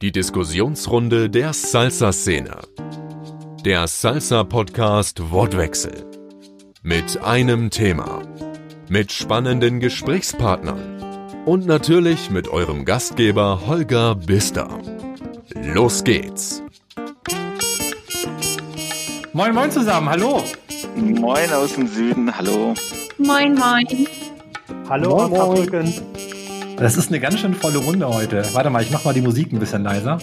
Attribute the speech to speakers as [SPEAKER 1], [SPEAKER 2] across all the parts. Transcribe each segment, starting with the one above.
[SPEAKER 1] Die Diskussionsrunde der Salsa-Szene. Der Salsa-Podcast Wortwechsel. Mit einem Thema. Mit spannenden Gesprächspartnern. Und natürlich mit eurem Gastgeber Holger Bister. Los geht's.
[SPEAKER 2] Moin, moin zusammen, hallo.
[SPEAKER 3] Moin aus dem Süden, hallo.
[SPEAKER 4] Moin, moin.
[SPEAKER 5] Hallo
[SPEAKER 2] Moin,
[SPEAKER 5] aus
[SPEAKER 2] moin.
[SPEAKER 5] Saarbrücken.
[SPEAKER 2] Das ist eine ganz schön volle Runde heute. Warte mal, ich mach mal die Musik ein bisschen leiser.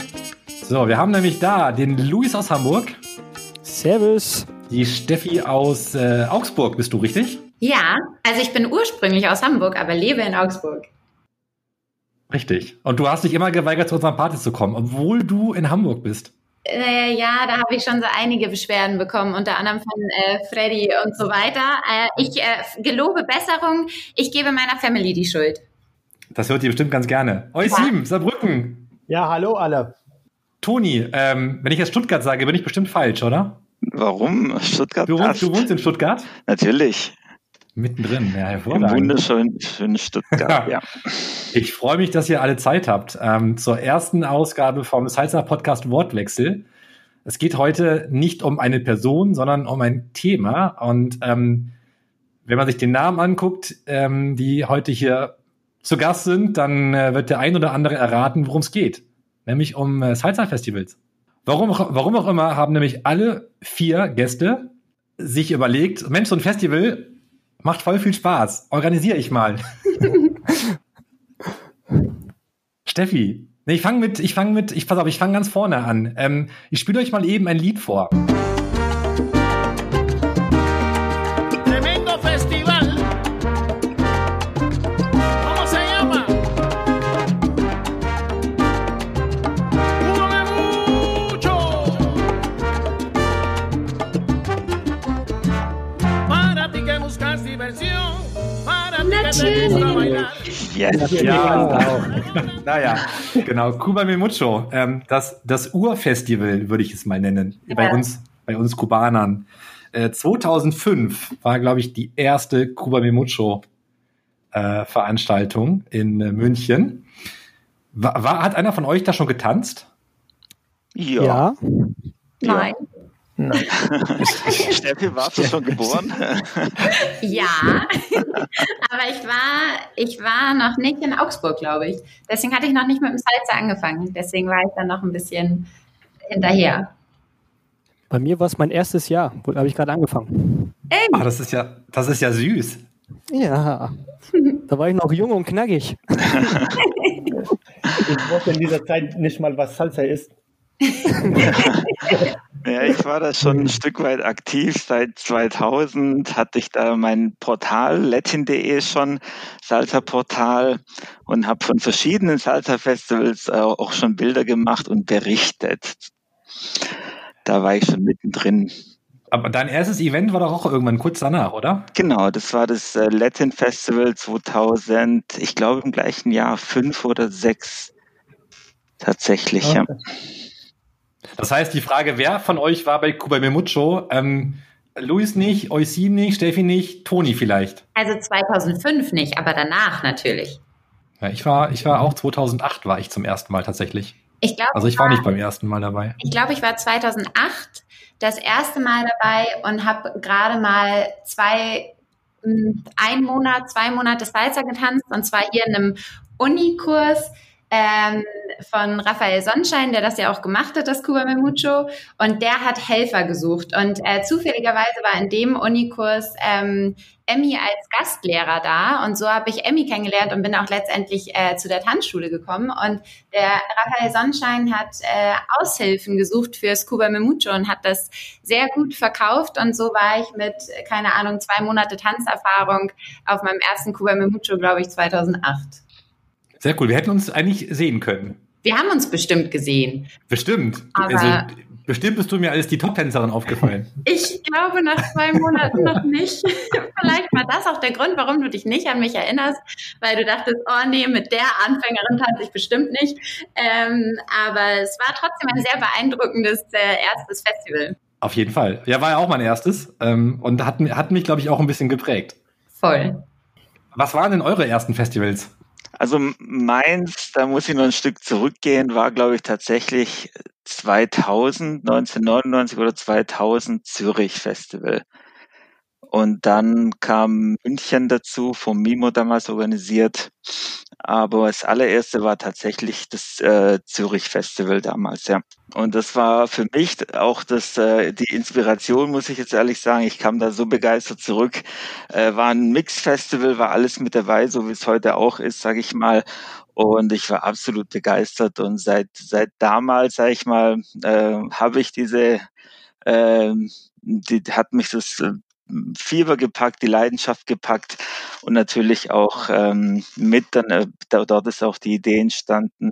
[SPEAKER 2] So, wir haben nämlich da den Luis aus Hamburg,
[SPEAKER 5] Servus.
[SPEAKER 2] die Steffi aus äh, Augsburg, bist du richtig?
[SPEAKER 4] Ja, also ich bin ursprünglich aus Hamburg, aber lebe in Augsburg.
[SPEAKER 2] Richtig. Und du hast dich immer geweigert, zu unseren Partys zu kommen, obwohl du in Hamburg bist.
[SPEAKER 4] Äh, ja, da habe ich schon so einige Beschwerden bekommen, unter anderem von äh, Freddy und so weiter. Äh, ich äh, gelobe Besserung. Ich gebe meiner Family die Schuld.
[SPEAKER 2] Das hört ihr bestimmt ganz gerne. Euch
[SPEAKER 4] Ja.
[SPEAKER 2] sieben, Saarbrücken.
[SPEAKER 5] Ja, hallo alle.
[SPEAKER 2] Toni, ähm, wenn ich jetzt Stuttgart sage, bin ich bestimmt falsch, oder?
[SPEAKER 3] Warum? Stuttgart
[SPEAKER 2] Du wohnst, du wohnst in Stuttgart?
[SPEAKER 3] Natürlich.
[SPEAKER 2] Mittendrin, ja,
[SPEAKER 3] Im
[SPEAKER 2] hervorragend.
[SPEAKER 3] wunderschönen schönen Stuttgart, ja.
[SPEAKER 2] Ich freue mich, dass ihr alle Zeit habt ähm, zur ersten Ausgabe vom Salsa Podcast Wortwechsel. Es geht heute nicht um eine Person, sondern um ein Thema. Und ähm, wenn man sich den Namen anguckt, ähm, die heute hier zu Gast sind, dann äh, wird der ein oder andere erraten, worum es geht. Nämlich um äh, Salsa-Festivals. Warum, auch- warum auch immer haben nämlich alle vier Gäste sich überlegt, Mensch, so ein Festival macht voll viel Spaß. Organisiere ich mal. Steffi, nee, ich fange mit, ich fange mit, ich pass auf, ich fange ganz vorne an. Ähm, ich spiele euch mal eben ein Lied vor.
[SPEAKER 3] Yes.
[SPEAKER 2] Ja, naja, genau. Cuba Mi Mucho, ähm, das, das Urfestival würde ich es mal nennen, bei
[SPEAKER 4] Ja.
[SPEAKER 2] uns, bei uns Kubanern. Äh, 2005 war, glaube ich, die erste Cuba Mi Mucho äh, Veranstaltung in äh, München. War, war, hat einer von euch da schon getanzt?
[SPEAKER 3] Ja.
[SPEAKER 5] Ja.
[SPEAKER 4] Nein.
[SPEAKER 3] Steffi, warst du schon geboren?
[SPEAKER 4] Ja, aber ich war, ich war noch nicht in Augsburg, glaube ich. Deswegen hatte ich noch nicht mit dem Salsa angefangen. Deswegen war ich dann noch ein bisschen hinterher.
[SPEAKER 5] Bei mir war es mein erstes Jahr. Wo habe ich gerade angefangen?
[SPEAKER 2] Ah, das ist ja, das ist ja süß.
[SPEAKER 5] Ja. Da war ich noch jung und knackig.
[SPEAKER 6] Ich wusste in dieser Zeit nicht mal, was Salsa ist.
[SPEAKER 3] Ja, ich war da schon ein Stück weit aktiv. Seit 2000 hatte ich da mein Portal latin.de schon, Salsa-Portal, und habe von verschiedenen Salsa-Festivals äh, auch schon Bilder gemacht und berichtet. Da war ich schon mittendrin.
[SPEAKER 2] Aber dein erstes Event war doch auch irgendwann kurz danach, oder?
[SPEAKER 3] Genau, das war das äh, Latin Festival 2000, ich glaube im gleichen Jahr, fünf oder sechs. Tatsächlich, ja.
[SPEAKER 2] Das heißt, die Frage, wer von euch war bei Cuba Mi Mucho? Ähm, Luis nicht, Eusin nicht, Steffi nicht, Toni vielleicht.
[SPEAKER 4] Also 2005 nicht, aber danach natürlich.
[SPEAKER 2] Ja, ich war, ich war auch 2008 war ich zum ersten Mal tatsächlich.
[SPEAKER 4] Ich glaube,
[SPEAKER 2] Also ich war nicht beim ersten Mal dabei.
[SPEAKER 4] Ich glaube, ich war 2008 das erste Mal dabei und habe gerade mal zwei, mh, ein Monat, zwei Monate Salsa getanzt und zwar hier in einem Unikurs ähm, von Raphael Sonnenschein, der das ja auch gemacht hat, das Cuba Memucho. Und der hat Helfer gesucht. Und äh, zufälligerweise war in dem Unikurs ähm, Emmy als Gastlehrer da. Und so habe ich Emmy kennengelernt und bin auch letztendlich äh, zu der Tanzschule gekommen. Und der Raphael Sonnenschein hat äh, Aushilfen gesucht fürs Cuba Memucho und hat das sehr gut verkauft. Und so war ich mit, keine Ahnung, zwei Monate Tanzerfahrung auf meinem ersten Cuba Memucho, glaube ich, 2008.
[SPEAKER 2] Sehr cool. Wir hätten uns eigentlich sehen können.
[SPEAKER 4] Wir haben uns bestimmt gesehen.
[SPEAKER 2] Bestimmt.
[SPEAKER 4] Aber-
[SPEAKER 2] also, bestimmt bist du mir als die Top-Tänzerin aufgefallen.
[SPEAKER 4] Ich glaube nach zwei Monaten noch nicht. Vielleicht war das auch der Grund, warum du dich nicht an mich erinnerst, weil du dachtest, oh nee, mit der Anfängerin tanze ich bestimmt nicht. Ähm, aber es war trotzdem ein sehr beeindruckendes äh, erstes Festival.
[SPEAKER 2] Auf jeden Fall. Ja, war ja auch mein erstes. Ähm, und hat, hat mich, glaube ich, auch ein bisschen geprägt.
[SPEAKER 4] Voll.
[SPEAKER 2] Was waren denn eure ersten Festivals?
[SPEAKER 3] Also meins, da muss ich noch ein Stück zurückgehen, war glaube ich tatsächlich 2000, 1999 oder 2000 Zürich Festival. Und dann kam München dazu, vom Mimo damals organisiert. Aber das allererste war tatsächlich das äh, Zürich Festival damals, ja. Und das war für mich auch das, äh, die Inspiration, muss ich jetzt ehrlich sagen. Ich kam da so begeistert zurück. Äh, war ein Mix-Festival, war alles mit dabei, so wie es heute auch ist, sage ich mal. Und ich war absolut begeistert. Und seit, seit damals, sage ich mal, äh, habe ich diese äh, die hat mich das äh, Fieber gepackt, die Leidenschaft gepackt und natürlich auch ähm, mit dann, äh, dort ist auch die Idee entstanden,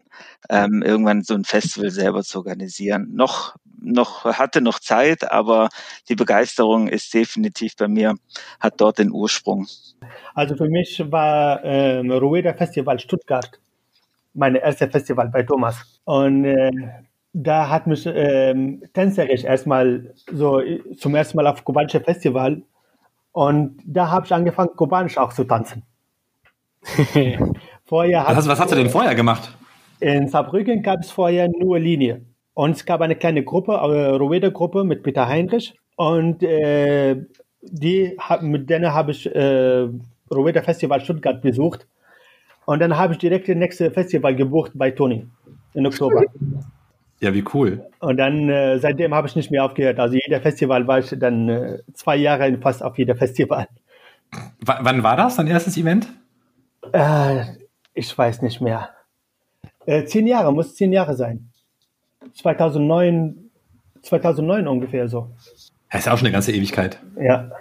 [SPEAKER 3] ähm, irgendwann so ein Festival selber zu organisieren. Noch, noch, hatte noch Zeit, aber die Begeisterung ist definitiv bei mir, hat dort den Ursprung.
[SPEAKER 6] Also für mich war ähm, Rueda Festival Stuttgart mein erstes Festival bei Thomas. Und äh, da hat mich ähm, tänzerisch erstmal so zum ersten Mal auf kubanische Festival und da habe ich angefangen, kubanisch auch zu tanzen.
[SPEAKER 2] vorher was, was hast du denn vorher gemacht?
[SPEAKER 6] In Saarbrücken gab es vorher nur Linie. Und es gab eine kleine Gruppe, eine Rueda-Gruppe mit Peter Heinrich. Und äh, die, mit denen habe ich äh, Rueda Festival Stuttgart besucht. Und dann habe ich direkt das nächste Festival gebucht bei Toni im Oktober.
[SPEAKER 2] Ja, wie cool.
[SPEAKER 6] Und dann, äh, seitdem habe ich nicht mehr aufgehört. Also jeder Festival war ich dann äh, zwei Jahre fast auf jeder Festival.
[SPEAKER 2] W wann war das, dein erstes Event?
[SPEAKER 6] Äh, ich weiß nicht mehr. Äh, zehn Jahre, muss zehn Jahre sein. 2009, 2009 ungefähr so.
[SPEAKER 2] Das ist auch schon eine ganze Ewigkeit.
[SPEAKER 6] Ja.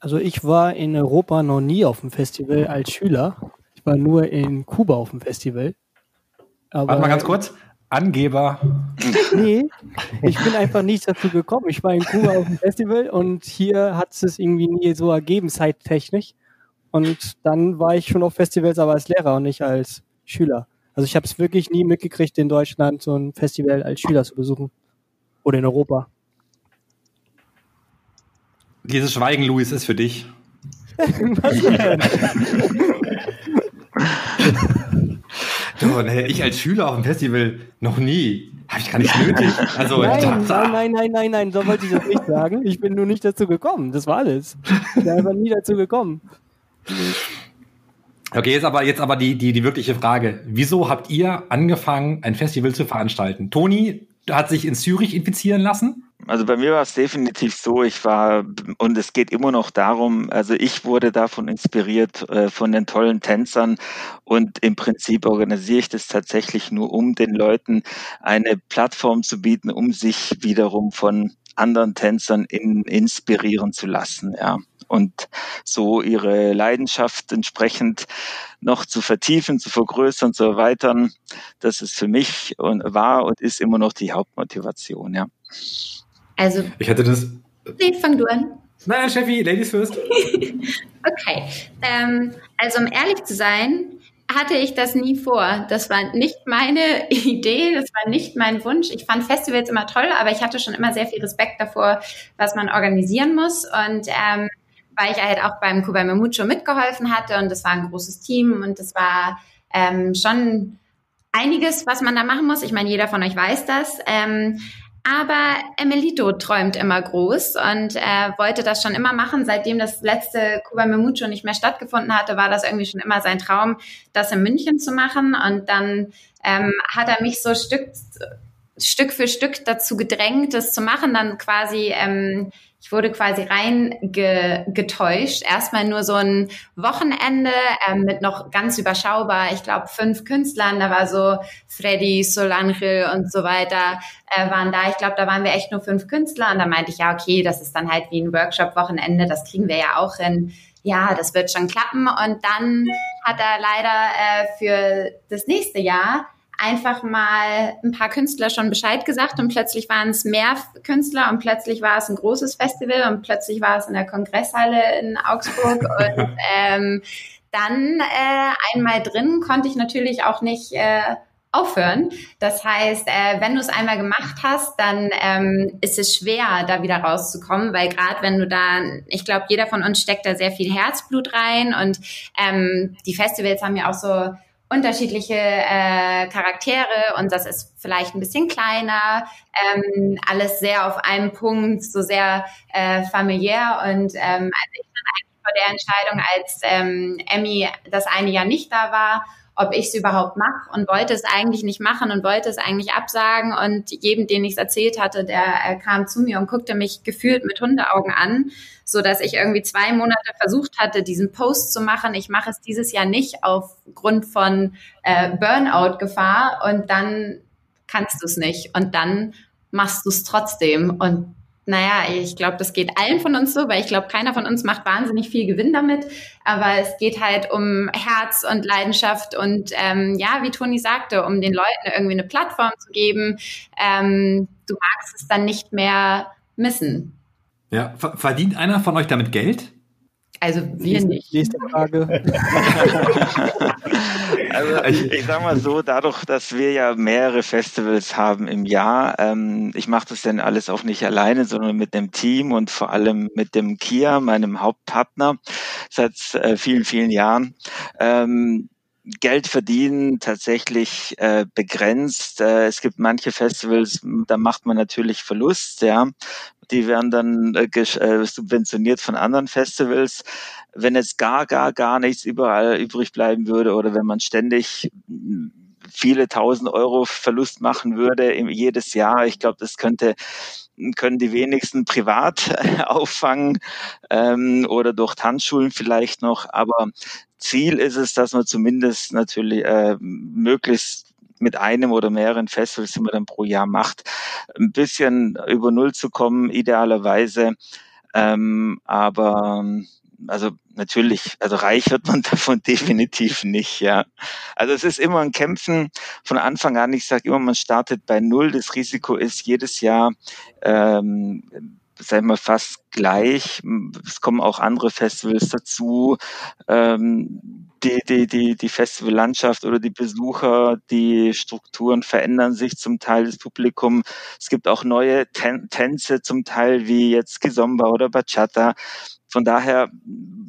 [SPEAKER 5] Also ich war in Europa noch nie auf dem Festival als Schüler. Ich war nur in Kuba auf dem Festival.
[SPEAKER 2] Aber Warte mal ganz kurz. Angeber.
[SPEAKER 5] Nee, ich bin einfach nicht dazu gekommen. Ich war in Kuba auf dem Festival und hier hat es irgendwie nie so ergeben, zeittechnisch. Und dann war ich schon auf Festivals, aber als Lehrer und nicht als Schüler. Also ich habe es wirklich nie mitgekriegt, in Deutschland so ein Festival als Schüler zu besuchen. Oder in Europa.
[SPEAKER 2] Dieses Schweigen, Luis, ist für dich. Was denn? Du, nee, ich als Schüler auf dem Festival noch nie. Habe ich gar nicht nötig. Also,
[SPEAKER 5] nein, nein, nein, nein, nein, nein, so wollte ich das nicht sagen. Ich bin nur nicht dazu gekommen. Das war alles. Ich bin einfach nie dazu gekommen.
[SPEAKER 2] Okay, jetzt aber, jetzt aber die, die, die wirkliche Frage. Wieso habt ihr angefangen, ein Festival zu veranstalten? Toni hat sich in Zürich infizieren lassen?
[SPEAKER 3] Also bei mir war es definitiv so, ich war, und es geht immer noch darum, also ich wurde davon inspiriert, äh, von den tollen Tänzern und im Prinzip organisiere ich das tatsächlich nur, um den Leuten eine Plattform zu bieten, um sich wiederum von anderen Tänzern in, inspirieren zu lassen, ja. Und so ihre Leidenschaft entsprechend noch zu vertiefen, zu vergrößern, zu erweitern, das ist für mich und war und ist immer noch die Hauptmotivation, ja.
[SPEAKER 4] Also.
[SPEAKER 2] Ich hatte das.
[SPEAKER 4] Nee, fang du an.
[SPEAKER 2] Nein, Steffi, Ladies first.
[SPEAKER 4] okay. Ähm, also, um ehrlich zu sein, hatte ich das nie vor. Das war nicht meine Idee, das war nicht mein Wunsch. Ich fand Festivals immer toll, aber ich hatte schon immer sehr viel Respekt davor, was man organisieren muss. Und ähm, weil ich halt auch beim Kuba Memucho mitgeholfen hatte und das war ein großes Team und das war ähm, schon einiges, was man da machen muss. Ich meine, jeder von euch weiß das. Ähm, aber Emelito träumt immer groß und äh, wollte das schon immer machen. Seitdem das letzte Cuba Memucho nicht mehr stattgefunden hatte, war das irgendwie schon immer sein Traum, das in München zu machen. Und dann ähm, hat er mich so Stück, Stück für Stück dazu gedrängt, das zu machen. Dann quasi ähm, ich wurde quasi reingetäuscht. Erstmal nur so ein Wochenende ähm, mit noch ganz überschaubar, ich glaube, fünf Künstlern. Da war so Freddy, Solangel und so weiter äh, waren da. Ich glaube, da waren wir echt nur fünf Künstler. Und da meinte ich, ja, okay, das ist dann halt wie ein Workshop-Wochenende. Das kriegen wir ja auch hin. Ja, das wird schon klappen. Und dann hat er leider äh, für das nächste Jahr einfach mal ein paar Künstler schon Bescheid gesagt und plötzlich waren es mehr Künstler und plötzlich war es ein großes Festival und plötzlich war es in der Kongresshalle in Augsburg und ähm, dann äh, einmal drin konnte ich natürlich auch nicht äh, aufhören. Das heißt, äh, wenn du es einmal gemacht hast, dann ähm, ist es schwer, da wieder rauszukommen, weil gerade wenn du da, ich glaube, jeder von uns steckt da sehr viel Herzblut rein und ähm, die Festivals haben ja auch so unterschiedliche äh, Charaktere und das ist vielleicht ein bisschen kleiner, ähm, alles sehr auf einem Punkt, so sehr äh, familiär und ähm, also ich stand eigentlich vor der Entscheidung, als ähm, Emmy das eine Jahr nicht da war, ob ich es überhaupt mache und wollte es eigentlich nicht machen und wollte es eigentlich absagen und jedem, den ich es erzählt hatte, der äh, kam zu mir und guckte mich gefühlt mit Hundeaugen an, so dass ich irgendwie zwei Monate versucht hatte, diesen Post zu machen. Ich mache es dieses Jahr nicht aufgrund von äh, Burnout-Gefahr und dann kannst du es nicht und dann machst du es trotzdem und naja, ich glaube, das geht allen von uns so, weil ich glaube, keiner von uns macht wahnsinnig viel Gewinn damit. Aber es geht halt um Herz und Leidenschaft und ähm, ja, wie Toni sagte, um den Leuten irgendwie eine Plattform zu geben. Ähm, du magst es dann nicht mehr missen.
[SPEAKER 2] Ja, verdient einer von euch damit Geld?
[SPEAKER 4] Also wir nicht.
[SPEAKER 5] Nächste Frage.
[SPEAKER 3] also ich, ich sag mal so, dadurch, dass wir ja mehrere Festivals haben im Jahr, ähm, ich mache das dann alles auch nicht alleine, sondern mit dem Team und vor allem mit dem Kia, meinem Hauptpartner, seit äh, vielen, vielen Jahren. Ähm, Geld verdienen tatsächlich äh, begrenzt. Äh, es gibt manche Festivals, da macht man natürlich Verlust, ja. Die werden dann äh, äh, subventioniert von anderen Festivals. Wenn jetzt gar, gar, gar nichts überall übrig bleiben würde oder wenn man ständig viele tausend Euro Verlust machen würde im, jedes Jahr, ich glaube, das könnte können die wenigsten privat auffangen ähm, oder durch Tanzschulen vielleicht noch. Aber Ziel ist es, dass man zumindest natürlich äh, möglichst mit einem oder mehreren Festivals, die man dann pro Jahr macht, ein bisschen über Null zu kommen, idealerweise. Ähm, aber also natürlich, also reich wird man davon definitiv nicht, ja. Also es ist immer ein Kämpfen von Anfang an. Ich sage immer, man startet bei Null. Das Risiko ist jedes Jahr ähm, sagen wir fast gleich. Es kommen auch andere Festivals dazu. Ähm, die, die, die, die Festivallandschaft oder die Besucher, die Strukturen verändern sich zum Teil, das Publikum. Es gibt auch neue Tän Tänze zum Teil, wie jetzt Kizomba oder Bachata. Von daher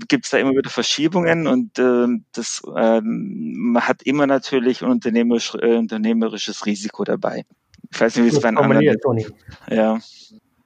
[SPEAKER 3] gibt es da immer wieder Verschiebungen und äh, das ähm, man hat immer natürlich ein unternehmerisch, äh, unternehmerisches Risiko dabei. Ich weiß nicht, wie es bei anderen. Toni. Ja.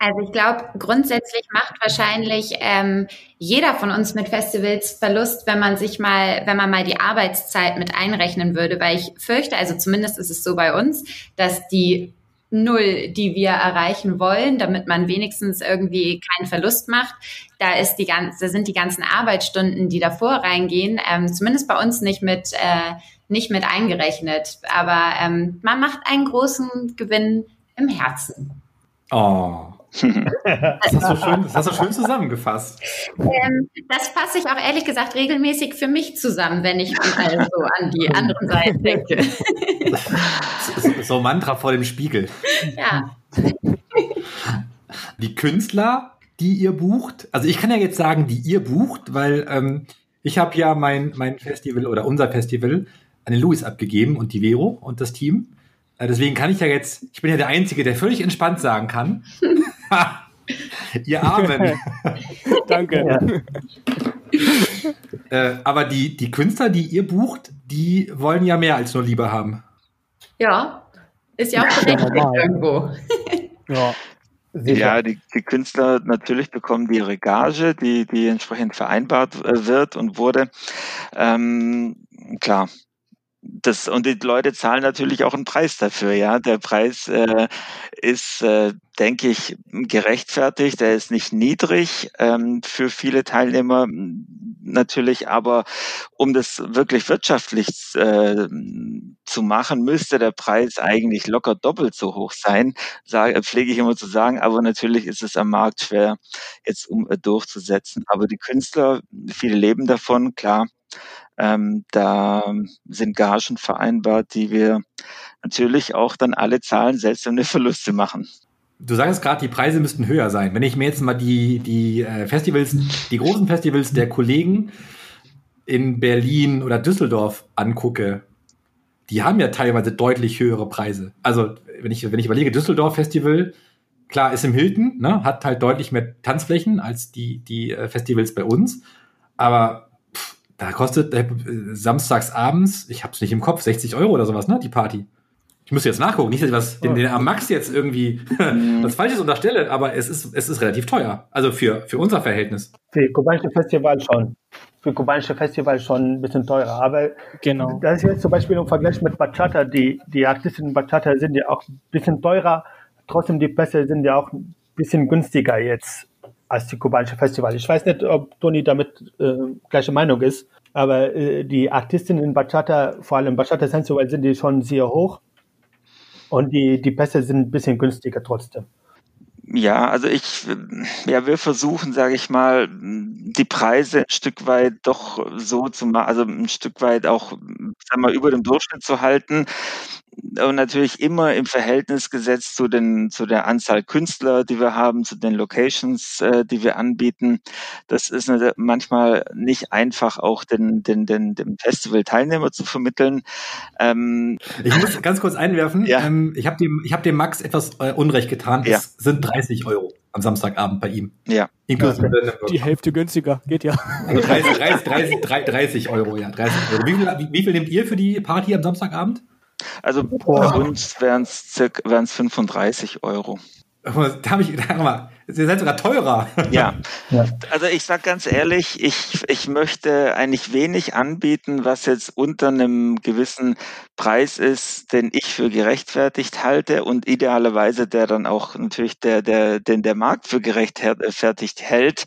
[SPEAKER 4] Also ich glaube, grundsätzlich macht wahrscheinlich ähm, jeder von uns mit Festivals Verlust, wenn man sich mal, wenn man mal die Arbeitszeit mit einrechnen würde, weil ich fürchte, also zumindest ist es so bei uns, dass die Null, die wir erreichen wollen, damit man wenigstens irgendwie keinen Verlust macht. Da ist die ganze, sind die ganzen Arbeitsstunden, die davor reingehen, ähm, zumindest bei uns nicht mit äh, nicht mit eingerechnet. Aber ähm, man macht einen großen Gewinn im Herzen.
[SPEAKER 2] Oh, das, hast du schön, das hast du schön zusammengefasst.
[SPEAKER 4] Ähm, das fasse ich auch ehrlich gesagt regelmäßig für mich zusammen, wenn ich also an die anderen Seiten denke.
[SPEAKER 2] so, so Mantra vor dem Spiegel.
[SPEAKER 4] Ja.
[SPEAKER 2] Die Künstler, die ihr bucht, also ich kann ja jetzt sagen, die ihr bucht, weil ähm, ich habe ja mein, mein Festival oder unser Festival an den Louis abgegeben und die Vero und das Team. Äh, deswegen kann ich ja jetzt, ich bin ja der Einzige, der völlig entspannt sagen kann, Ihr Armen.
[SPEAKER 5] Danke.
[SPEAKER 2] äh, aber die, die Künstler, die ihr bucht, die wollen ja mehr als nur Liebe haben.
[SPEAKER 4] Ja, ist ja auch berechtigt irgendwo.
[SPEAKER 3] ja. Sicher. Ja, die, die Künstler natürlich bekommen die ihre Gage, die, die entsprechend vereinbart äh, wird und wurde. Ähm, klar, das und die Leute zahlen natürlich auch einen Preis dafür, ja. Der Preis äh, ist, äh, denke ich, gerechtfertigt. Der ist nicht niedrig ähm, für viele Teilnehmer natürlich, aber um das wirklich wirtschaftlich äh, zu machen, müsste der Preis eigentlich locker doppelt so hoch sein, sage, pflege ich immer zu sagen. Aber natürlich ist es am Markt schwer jetzt um äh, durchzusetzen. Aber die Künstler, viele leben davon, klar ähm, da sind Gagen vereinbart, die wir natürlich auch dann alle zahlen, selbst wenn wir Verluste machen.
[SPEAKER 2] Du sagst gerade, die Preise müssten höher sein. Wenn ich mir jetzt mal die, die äh, Festivals, die großen Festivals der Kollegen in Berlin oder Düsseldorf angucke, die haben ja teilweise deutlich höhere Preise. Also, wenn ich, wenn ich überlege, Düsseldorf Festival, klar, ist im Hilton, ne, hat halt deutlich mehr Tanzflächen als die, die äh, Festivals bei uns. Aber da kostet äh, samstags abends, ich hab's nicht im Kopf, 60 Euro oder sowas, ne, die Party. Ich muss jetzt nachgucken, nicht, dass ich was den, den am Max jetzt irgendwie was Falsches unterstelle, aber es ist, es ist relativ teuer. Also für, für unser Verhältnis.
[SPEAKER 6] Für kubanische Festival schon. Für kubanische Festival schon ein bisschen teurer. Aber
[SPEAKER 5] Genau.
[SPEAKER 6] das ist jetzt zum Beispiel im Vergleich mit Bachata. Die, die Artisten in Bachata sind ja auch ein bisschen teurer. Trotzdem die Pässe sind ja auch ein bisschen günstiger jetzt als die kubanische Festival. Ich weiß nicht, ob Toni damit äh, gleiche Meinung ist. Aber äh, die Artisten in Bachata, vor allem Bachata Sensual, sind die schon sehr hoch. Und die, die Pässe sind ein bisschen günstiger trotzdem.
[SPEAKER 3] Ja, also ich, ja, wir versuchen, sage ich mal, die Preise ein Stück weit doch so zu machen, also ein Stück weit auch, sagen wir, über dem Durchschnitt zu halten. Und natürlich immer im Verhältnis gesetzt zu den, zu der Anzahl Künstler, die wir haben, zu den Locations, äh, die wir anbieten. Das ist nat- manchmal nicht einfach, auch den, den, den, dem Festival-Teilnehmer zu vermitteln. Ähm,
[SPEAKER 2] Ich muss ganz kurz einwerfen,
[SPEAKER 3] Ja.
[SPEAKER 2] ähm, ich habe dem, ich hab dem Max etwas äh, Unrecht getan.
[SPEAKER 3] Ja.
[SPEAKER 2] Es sind 30 Euro am Samstagabend bei ihm.
[SPEAKER 3] ja.
[SPEAKER 2] Inklusive
[SPEAKER 5] Die Hälfte günstiger, geht ja.
[SPEAKER 2] also 30, 30, 30, 30 Euro, ja, 30 Euro. Wie viel, wie, wie viel nehmt ihr für die Party am Samstagabend?
[SPEAKER 3] Also bei uns wären es circa wären es 35 Euro.
[SPEAKER 2] Da habe ich, da, mal, ihr seid sogar teurer.
[SPEAKER 3] Ja,
[SPEAKER 6] Ja.
[SPEAKER 3] also ich sag ganz ehrlich, ich, ich möchte eigentlich wenig anbieten, was jetzt unter einem gewissen Preis ist, den ich für gerechtfertigt halte und idealerweise der dann auch natürlich der, der, den der Markt für gerechtfertigt hält.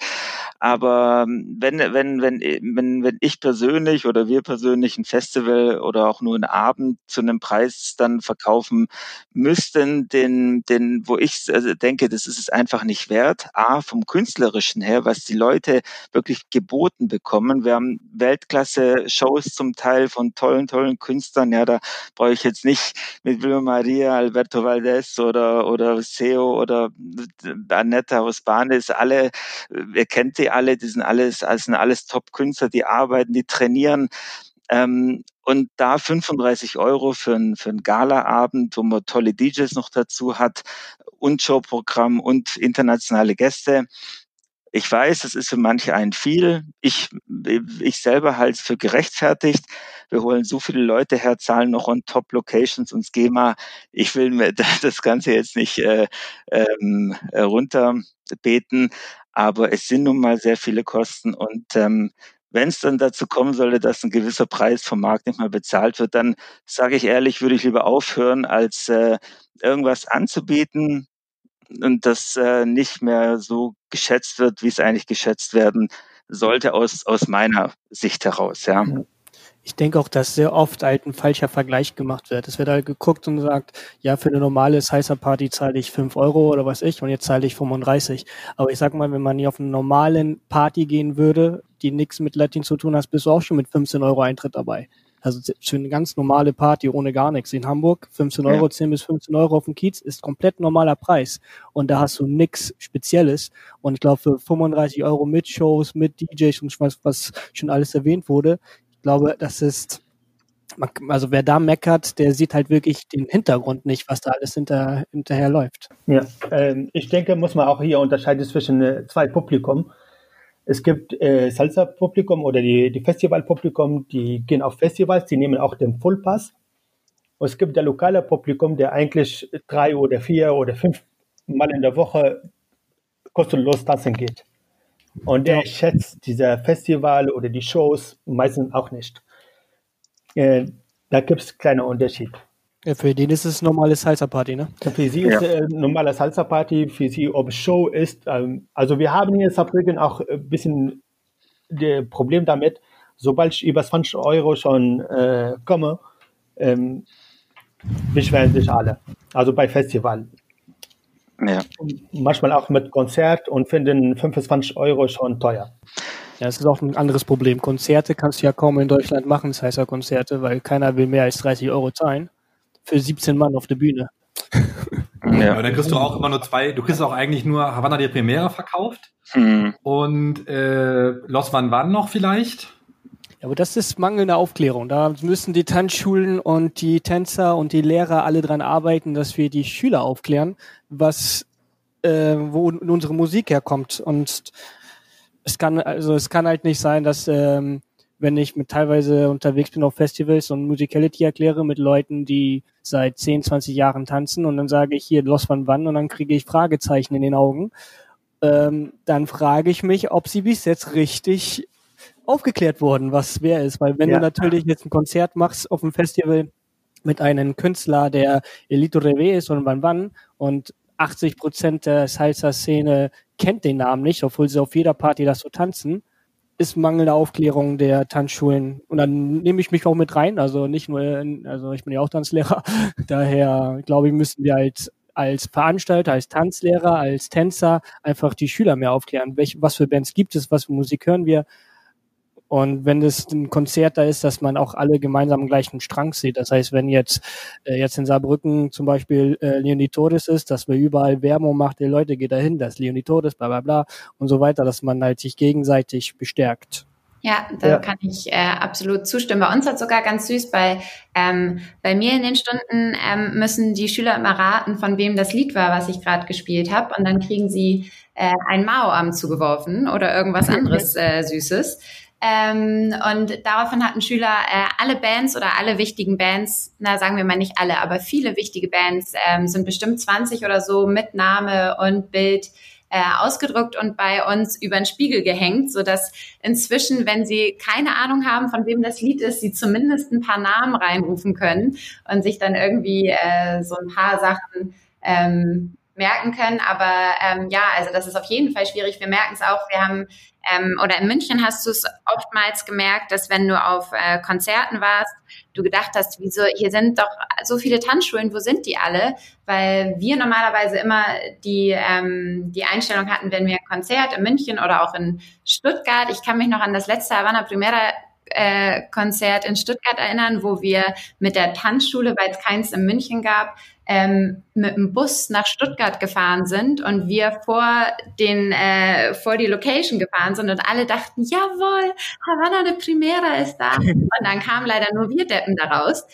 [SPEAKER 3] Aber wenn, wenn, wenn, wenn, wenn ich persönlich oder wir persönlich ein Festival oder auch nur einen Abend zu einem Preis dann verkaufen müssten, den, den, wo ich also denke, das ist es einfach nicht wert. A, vom künstlerischen her, was die Leute wirklich geboten bekommen. Wir haben Weltklasse-Shows zum Teil von tollen, tollen Künstlern. Ja, da brauche ich jetzt nicht mit Wilma Maria, Alberto Valdez oder, oder Seo oder Annetta Osbanes, alle, ihr kennt die alle, die sind alles, das sind alles Top-Künstler, die arbeiten, die trainieren. Ähm, und da 35 Euro für ein, für ein Gala-Abend, wo man tolle DJs noch dazu hat und Showprogramm und internationale Gäste. Ich weiß, es ist für manche ein viel. Ich, ich selber halte es für gerechtfertigt. Wir holen so viele Leute her, zahlen noch on top Locations und Schema. Ich will mir das Ganze jetzt nicht äh, ähm, runterbeten, aber es sind nun mal sehr viele Kosten und ähm, wenn es dann dazu kommen sollte, dass ein gewisser Preis vom Markt nicht mehr bezahlt wird, dann sage ich ehrlich, würde ich lieber aufhören, als äh, irgendwas anzubieten und das äh, nicht mehr so geschätzt wird, wie es eigentlich geschätzt werden sollte aus, aus meiner Sicht heraus. Ja.
[SPEAKER 5] Ich denke auch, dass sehr oft halt ein falscher Vergleich gemacht wird. Es wird halt geguckt und sagt, ja, für eine normale Sizer-Party zahle ich 5 Euro oder was ich und jetzt zahle ich 35. Aber ich sag mal, wenn man hier auf eine normalen Party gehen würde, die nichts mit Latin zu tun hat, bist du auch schon mit 15 Euro Eintritt dabei. Also für eine ganz normale Party ohne gar nichts. In Hamburg 15 Euro,
[SPEAKER 3] Ja.
[SPEAKER 5] 10 bis 15 Euro auf dem Kiez ist komplett normaler Preis. Und da hast du nichts Spezielles. Und ich glaube, für 35 Euro mit Shows, mit DJs und was, was schon alles erwähnt wurde, glaube, das ist, also wer da meckert, der sieht halt wirklich den Hintergrund nicht, was da alles hinter, hinterher läuft.
[SPEAKER 6] Ja, ähm, ich denke, muss man auch hier unterscheiden zwischen äh, zwei Publikum. Es gibt äh, Salsa-Publikum oder die, die Festival-Publikum, die gehen auf Festivals, die nehmen auch den Fullpass. Und es gibt der lokale Publikum, der eigentlich drei oder vier oder fünf Mal in der Woche kostenlos tanzen geht. Und der schätzt dieser Festival oder die Shows meistens auch nicht. Äh, da gibt es kleine Unterschied.
[SPEAKER 5] Ja, für den ist es normale Salsa-Party, ne?
[SPEAKER 6] Für sie ist äh, normale Salsa-Party, für sie, ob es Show ist. Ähm, also wir haben hier in Saarbrücken auch ein bisschen das Problem damit, sobald ich über 20 Euro schon äh, komme, ähm, beschweren sich alle. Also bei Festival.
[SPEAKER 3] Ja.
[SPEAKER 6] Manchmal auch mit Konzert und finden 25 Euro schon teuer.
[SPEAKER 5] Ja, das ist auch ein anderes Problem. Konzerte kannst du ja kaum in Deutschland machen, Salsa-Konzerte, weil keiner will mehr als 30 Euro zahlen. Für 17 Mann auf der Bühne.
[SPEAKER 2] Aber
[SPEAKER 3] Ja.
[SPEAKER 2] dann kriegst du auch immer nur zwei, du kriegst auch eigentlich nur Havana de Primera verkauft
[SPEAKER 3] Hm.
[SPEAKER 2] und äh, Los Van Van noch vielleicht.
[SPEAKER 5] Aber das ist mangelnde Aufklärung. Da müssen die Tanzschulen und die Tänzer und die Lehrer alle dran arbeiten, dass wir die Schüler aufklären, was äh, wo unsere Musik herkommt. Und es kann also es kann halt nicht sein, dass ähm, wenn ich mit teilweise unterwegs bin auf Festivals und Musicality erkläre mit Leuten, die seit 10, 20 Jahren tanzen und dann sage ich hier Los Van Wann und dann kriege ich Fragezeichen in den Augen, ähm, dann frage ich mich, ob sie bis jetzt richtig aufgeklärt wurden, was wer ist. Weil wenn ja. du natürlich jetzt ein Konzert machst auf dem Festival mit einem Künstler, der Elito Reve ist und Van Van und 80 Prozent der Salsa-Szene kennt den Namen nicht, obwohl sie auf jeder Party das so tanzen, ist mangelnde Aufklärung der Tanzschulen. Und dann nehme ich mich auch mit rein, also nicht nur, in, also ich bin ja auch Tanzlehrer, daher glaube ich, müssen wir halt als Veranstalter, als Tanzlehrer, als Tänzer einfach die Schüler mehr aufklären. Welch, was für Bands gibt es, was für Musik hören wir, und wenn es ein Konzert da ist, dass man auch alle gemeinsam am gleichen Strang sieht. Das heißt, wenn jetzt, äh, jetzt in Saarbrücken zum Beispiel äh, Leonitodes ist, dass wir überall Werbung macht, die Leute geht dahin, das Leonitodes, bla bla bla und so weiter, dass man halt sich gegenseitig bestärkt.
[SPEAKER 4] Ja, da ja. kann ich äh, absolut zustimmen. Bei uns hat sogar ganz süß, bei, ähm, bei mir in den Stunden ähm, müssen die Schüler immer raten, von wem das Lied war, was ich gerade gespielt habe. Und dann kriegen sie äh, ein Mao-Arm zugeworfen oder irgendwas anderes äh, Süßes. Ähm, und daraufhin hatten Schüler äh, alle Bands oder alle wichtigen Bands, na sagen wir mal nicht alle, aber viele wichtige Bands ähm, sind bestimmt 20 oder so mit Name und Bild äh, ausgedruckt und bei uns über den Spiegel gehängt, so dass inzwischen, wenn sie keine Ahnung haben, von wem das Lied ist, sie zumindest ein paar Namen reinrufen können und sich dann irgendwie äh, so ein paar Sachen ähm, merken können. Aber ähm, ja, also das ist auf jeden Fall schwierig. Wir merken es auch. Wir haben ähm, oder in München hast du es oftmals gemerkt, dass wenn du auf äh, Konzerten warst, du gedacht hast, wieso hier sind doch so viele Tanzschulen, wo sind die alle? Weil wir normalerweise immer die ähm, die Einstellung hatten, wenn wir ein Konzert in München oder auch in Stuttgart. Ich kann mich noch an das letzte Havana Primera äh, Konzert in Stuttgart erinnern, wo wir mit der Tanzschule, weil es keins in München gab, ähm, mit dem Bus nach Stuttgart gefahren sind und wir vor den äh, vor die Location gefahren sind und alle dachten, jawohl, Havana de Primera ist da. Und dann kamen leider nur wir Deppen daraus.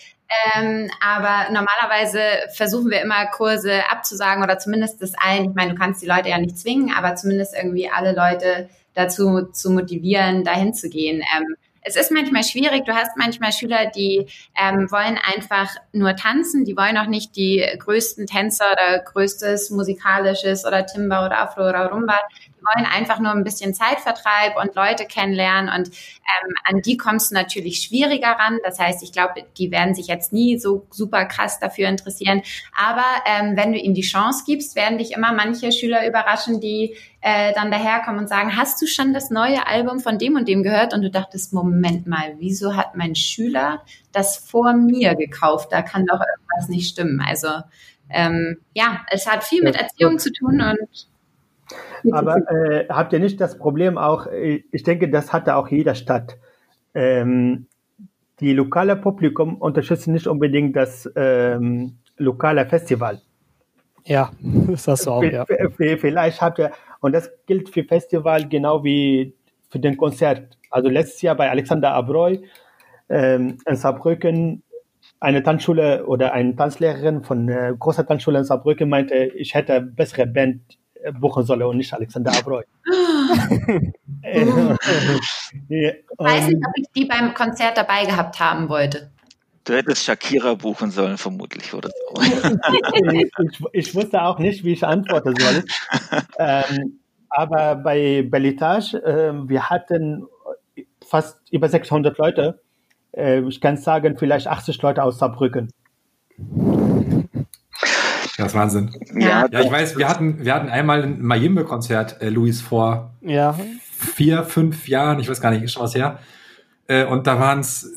[SPEAKER 4] Ähm, aber normalerweise versuchen wir immer Kurse abzusagen oder zumindest das allen. Ich meine, du kannst die Leute ja nicht zwingen, aber zumindest irgendwie alle Leute dazu zu motivieren, dahin zu gehen. Ähm, es ist manchmal schwierig. Du hast manchmal Schüler, die ähm, wollen einfach nur tanzen, die wollen auch nicht die größten Tänzer oder größtes musikalisches oder Timba oder Afro oder Rumba wollen einfach nur ein bisschen Zeitvertreib und Leute kennenlernen und ähm, an die kommst du natürlich schwieriger ran. Das heißt, ich glaube, die werden sich jetzt nie so super krass dafür interessieren. Aber ähm, wenn du ihnen die Chance gibst, werden dich immer manche Schüler überraschen, die äh, dann daherkommen und sagen, hast du schon das neue Album von dem und dem gehört? Und du dachtest, Moment mal, wieso hat mein Schüler das vor mir gekauft? Da kann doch irgendwas nicht stimmen. Also ähm, ja, es hat viel mit Erziehung zu tun und
[SPEAKER 6] aber äh, habt ihr nicht das Problem auch, äh, ich denke, das hatte auch jeder Stadt. Ähm, die lokale Publikum unterstützt nicht unbedingt das ähm, lokale Festival.
[SPEAKER 5] Ja, das hast du auch, ja.
[SPEAKER 6] Vielleicht habt ihr, und das gilt für Festival genau wie für den Konzert. Also letztes Jahr bei Alexander Abroy ähm, in Saarbrücken eine Tanzschule oder eine Tanzlehrerin von äh, großer Tanzschule in Saarbrücken meinte, ich hätte bessere Band buchen solle und nicht Alexander Abroy.
[SPEAKER 4] ich weiß nicht, ob ich die beim Konzert dabei gehabt haben wollte.
[SPEAKER 3] Du hättest Shakira buchen sollen, vermutlich, oder so.
[SPEAKER 6] ich, ich, wusste auch nicht, wie ich antworten soll. ähm, aber bei Bellitage, äh, wir hatten fast über 600 Leute. Äh, ich kann sagen, vielleicht 80 Leute aus Saarbrücken.
[SPEAKER 2] Das ist Wahnsinn. Ja, ja ich weiß, wir hatten, wir hatten einmal ein Mayimbe-Konzert, äh, Luis, vor
[SPEAKER 5] ja.
[SPEAKER 2] vier, fünf Jahren, ich weiß gar nicht, ist schon was her. Äh, und da waren es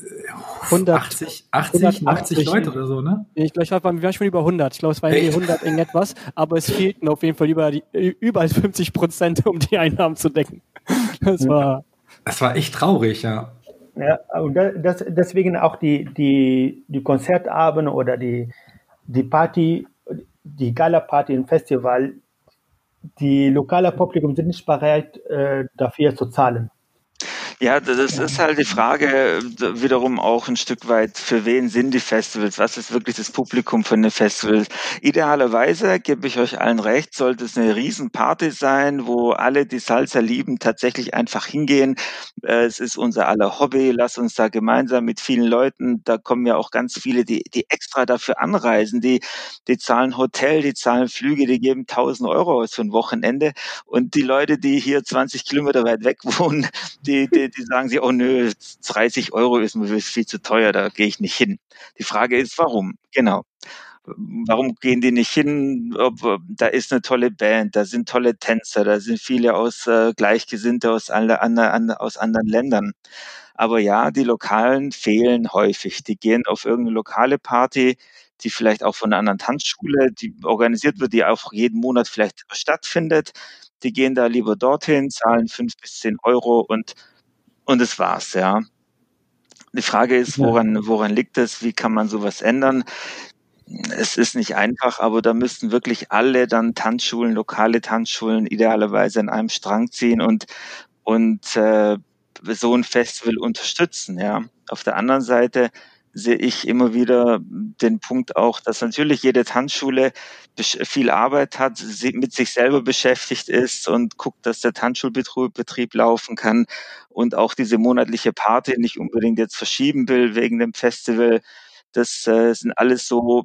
[SPEAKER 2] 80, 80, 80 Leute oder so, ne?
[SPEAKER 5] Ich glaube, wir waren schon über 100. Ich glaube, es waren Echt? 100 irgendetwas, aber es fehlten auf jeden Fall über, die, über 50 Prozent, um die Einnahmen zu decken. Das war.
[SPEAKER 2] Das war echt traurig, ja.
[SPEAKER 6] Ja, und das, deswegen auch die, die, die Konzertabende oder die, die Party die Gala-Party im Festival, die lokale Publikum sind nicht bereit, äh, dafür zu zahlen.
[SPEAKER 3] Ja, das ist halt die Frage wiederum auch ein Stück weit, für wen sind die Festivals? Was ist wirklich das Publikum von den Festivals? Idealerweise, gebe ich euch allen recht, sollte es eine Riesenparty sein, wo alle, die Salsa lieben, tatsächlich einfach hingehen. Äh, es ist unser aller Hobby. Lass uns da gemeinsam mit vielen Leuten, da kommen ja auch ganz viele, die, die extra dafür anreisen, die, die zahlen Hotel, die zahlen Flüge, die geben 1000 Euro aus für ein Wochenende. Und die Leute, die hier 20 Kilometer weit weg wohnen, die, die, die sagen sie, oh nö, 30 Euro ist mir viel zu teuer, da gehe ich nicht hin. Die Frage ist, warum? Genau. Warum gehen die nicht hin? Da ist eine tolle Band, da sind tolle Tänzer, da sind viele aus äh, Gleichgesinnte aus, alle, an, aus anderen Ländern. Aber ja, die Lokalen fehlen häufig. Die gehen auf irgendeine lokale Party, die vielleicht auch von einer anderen Tanzschule, die organisiert wird, die auch jeden Monat vielleicht stattfindet. Die gehen da lieber dorthin, zahlen fünf bis zehn Euro und, und das war's, ja. Die Frage ist, woran, woran liegt es? Wie kann man sowas ändern? Es ist nicht einfach, aber da müssten wirklich alle dann Tanzschulen, lokale Tanzschulen idealerweise an einem Strang ziehen und, und äh, so ein Festival unterstützen. Ja. Auf der anderen Seite sehe ich immer wieder den Punkt auch, dass natürlich jede Tanzschule viel Arbeit hat, mit sich selber beschäftigt ist und guckt, dass der Tanzschulbetrieb laufen kann und auch diese monatliche Party nicht unbedingt jetzt verschieben will wegen dem Festival. Das äh, sind alles so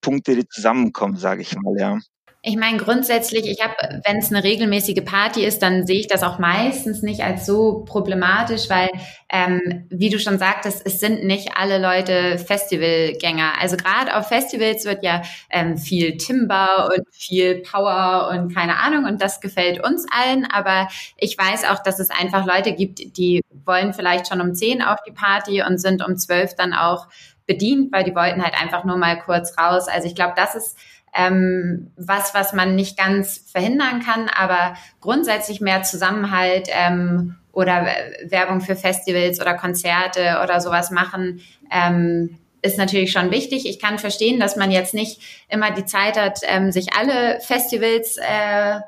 [SPEAKER 3] Punkte, die zusammenkommen, sage ich mal, ja.
[SPEAKER 4] Ich meine, grundsätzlich, ich habe, wenn es eine regelmäßige Party ist, dann sehe ich das auch meistens nicht als so problematisch, weil, ähm, wie du schon sagtest, es sind nicht alle Leute Festivalgänger. Also gerade auf Festivals wird ja ähm, viel Timber und viel Power und keine Ahnung und das gefällt uns allen. Aber ich weiß auch, dass es einfach Leute gibt, die wollen vielleicht schon um zehn auf die Party und sind um zwölf dann auch bedient, weil die wollten halt einfach nur mal kurz raus. Also ich glaube, das ist ähm, was, was man nicht ganz verhindern kann, aber grundsätzlich mehr Zusammenhalt ähm, oder Werbung für Festivals oder Konzerte oder sowas machen, ähm, ist natürlich schon wichtig. Ich kann verstehen, dass man jetzt nicht immer die Zeit hat, ähm, sich alle Festivals äh,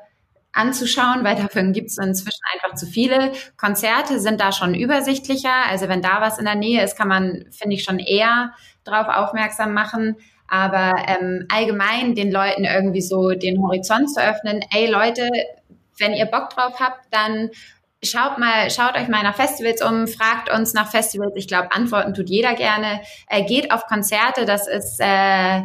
[SPEAKER 4] anzuschauen, weil dafür gibt es inzwischen einfach zu viele. Konzerte sind da schon übersichtlicher. Also wenn da was in der Nähe ist, kann man, finde ich, schon eher darauf aufmerksam machen. Aber ähm, allgemein den Leuten irgendwie so den Horizont zu öffnen, ey Leute, wenn ihr Bock drauf habt, dann schaut mal, schaut euch mal nach Festivals um, fragt uns nach Festivals. Ich glaube, Antworten tut jeder gerne. Äh, geht auf Konzerte, das ist äh,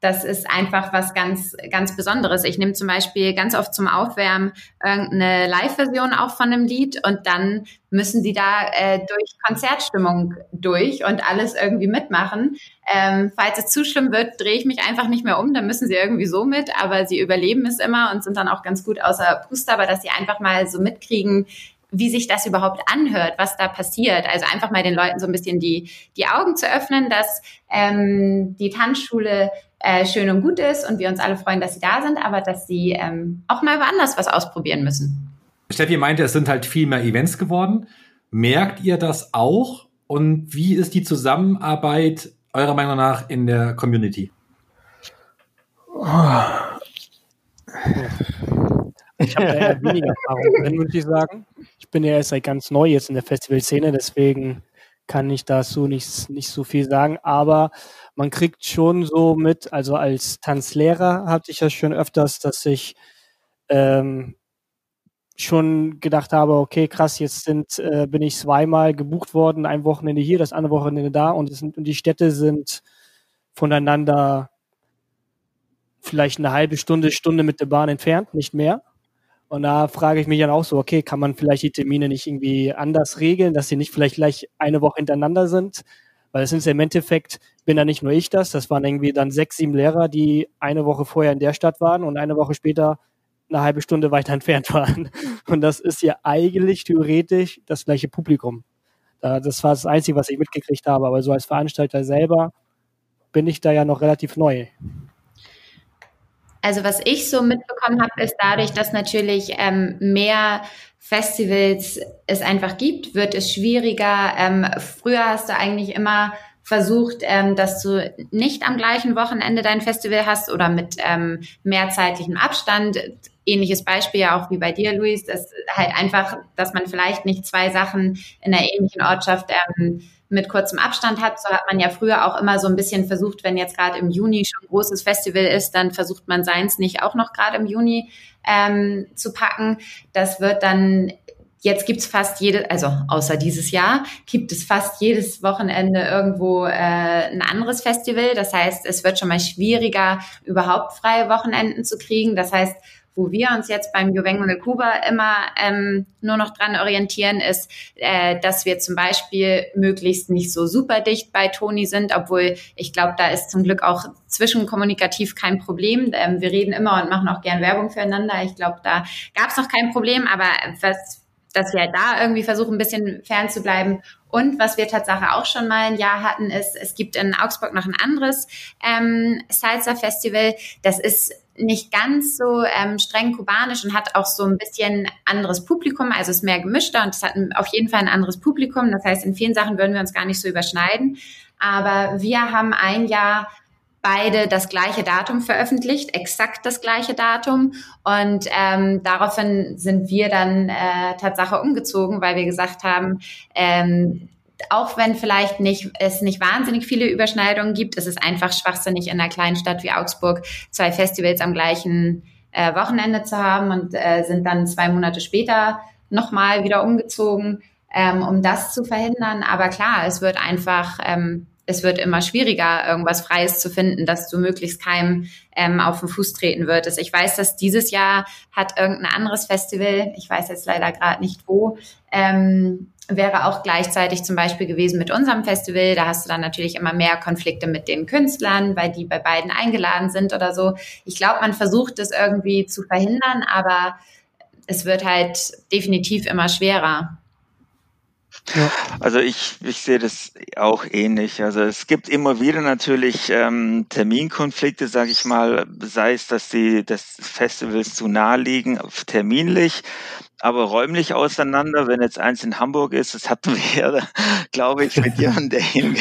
[SPEAKER 4] das ist einfach was ganz, ganz Besonderes. Ich nehme zum Beispiel ganz oft zum Aufwärmen irgendeine Live-Version auch von einem Lied und dann müssen die da äh, durch Konzertstimmung durch und alles irgendwie mitmachen. Ähm, falls es zu schlimm wird, drehe ich mich einfach nicht mehr um, dann müssen sie irgendwie so mit, aber sie überleben es immer und sind dann auch ganz gut außer Puster, aber dass sie einfach mal so mitkriegen, wie sich das überhaupt anhört, was da passiert. Also einfach mal den Leuten so ein bisschen die, die Augen zu öffnen, dass ähm, die Tanzschule äh, schön und gut ist und wir uns alle freuen, dass sie da sind, aber dass sie ähm, auch mal woanders was ausprobieren müssen.
[SPEAKER 2] Steffi meinte, es sind halt viel mehr Events geworden. Merkt ihr das auch? Und wie ist die Zusammenarbeit eurer Meinung nach in der Community?
[SPEAKER 5] Ich habe da eher weniger Erfahrung drin, würde ich sagen. Ich bin ja erst seit ganz neu jetzt in der Festivalszene, deswegen kann ich dazu nicht, nicht so viel sagen. Aber man kriegt schon so mit, also als Tanzlehrer hatte ich das schon öfters, dass ich ähm, schon gedacht habe, okay, krass, jetzt sind, äh, bin ich zweimal gebucht worden, ein Wochenende hier, das andere Wochenende da und, sind, und die Städte sind voneinander vielleicht eine halbe Stunde, Stunde mit der Bahn entfernt, nicht mehr. Und da frage ich mich dann auch so, okay, kann man vielleicht die Termine nicht irgendwie anders regeln, dass sie nicht vielleicht gleich eine Woche hintereinander sind? Weil es ist im Endeffekt, bin da nicht nur ich das, das waren irgendwie dann sechs, sieben Lehrer, die eine Woche vorher in der Stadt waren und eine Woche später eine halbe Stunde weiter entfernt waren. Und das ist ja eigentlich theoretisch das gleiche Publikum. Das war das Einzige, was ich mitgekriegt habe. Aber so als Veranstalter selber bin ich da ja noch relativ neu.
[SPEAKER 4] Also was ich so mitbekommen habe, ist dadurch, dass natürlich ähm, mehr Festivals es einfach gibt, wird es schwieriger. Ähm, früher hast du eigentlich immer versucht, ähm, dass du nicht am gleichen Wochenende dein Festival hast oder mit ähm, mehr zeitlichem Abstand. Ähnliches Beispiel ja auch wie bei dir, Luis, dass halt einfach, dass man vielleicht nicht zwei Sachen in einer ähnlichen Ortschaft ähm, mit kurzem Abstand hat. So hat man ja früher auch immer so ein bisschen versucht, wenn jetzt gerade im Juni schon ein großes Festival ist, dann versucht man seins nicht auch noch gerade im Juni ähm, zu packen. Das wird dann Jetzt gibt's fast jede, also außer dieses Jahr, gibt es fast jedes Wochenende irgendwo äh, ein anderes Festival. Das heißt, es wird schon mal schwieriger, überhaupt freie Wochenenden zu kriegen. Das heißt, wo wir uns jetzt beim Juvengo de Cuba immer ähm, nur noch dran orientieren, ist, äh, dass wir zum Beispiel möglichst nicht so super dicht bei Toni sind, obwohl ich glaube, da ist zum Glück auch zwischenkommunikativ kein Problem. Ähm, wir reden immer und machen auch gern Werbung füreinander. Ich glaube, da gab es noch kein Problem, aber was dass wir halt da irgendwie versuchen, ein bisschen fern zu bleiben. Und was wir tatsächlich auch schon mal ein Jahr hatten, ist, es gibt in Augsburg noch ein anderes ähm, Salsa-Festival. Das ist nicht ganz so ähm, streng kubanisch und hat auch so ein bisschen anderes Publikum, also ist mehr gemischter und es hat auf jeden Fall ein anderes Publikum. Das heißt, in vielen Sachen würden wir uns gar nicht so überschneiden. Aber wir haben ein Jahr beide das gleiche Datum veröffentlicht, exakt das gleiche Datum. Und ähm, daraufhin sind wir dann äh, Tatsache umgezogen, weil wir gesagt haben, ähm, auch wenn vielleicht nicht, es nicht wahnsinnig viele Überschneidungen gibt, ist es einfach schwachsinnig in einer kleinen Stadt wie Augsburg zwei Festivals am gleichen äh, Wochenende zu haben und äh, sind dann zwei Monate später nochmal wieder umgezogen, ähm, um das zu verhindern. Aber klar, es wird einfach ähm, es wird immer schwieriger, irgendwas Freies zu finden, dass du möglichst keinem ähm, auf den Fuß treten würdest. Ich weiß, dass dieses Jahr hat irgendein anderes Festival, ich weiß jetzt leider gerade nicht wo, ähm, wäre auch gleichzeitig zum Beispiel gewesen mit unserem Festival. Da hast du dann natürlich immer mehr Konflikte mit den Künstlern, weil die bei beiden eingeladen sind oder so. Ich glaube, man versucht es irgendwie zu verhindern, aber es wird halt definitiv immer schwerer.
[SPEAKER 3] Also ich, ich sehe das auch ähnlich. Also es gibt immer wieder natürlich ähm, Terminkonflikte, sage ich mal, sei es, dass die das Festivals zu nahe liegen, terminlich, aber räumlich auseinander. Wenn jetzt eins in Hamburg ist, das hatten wir, ja, glaube ich, mit jemandem, der im,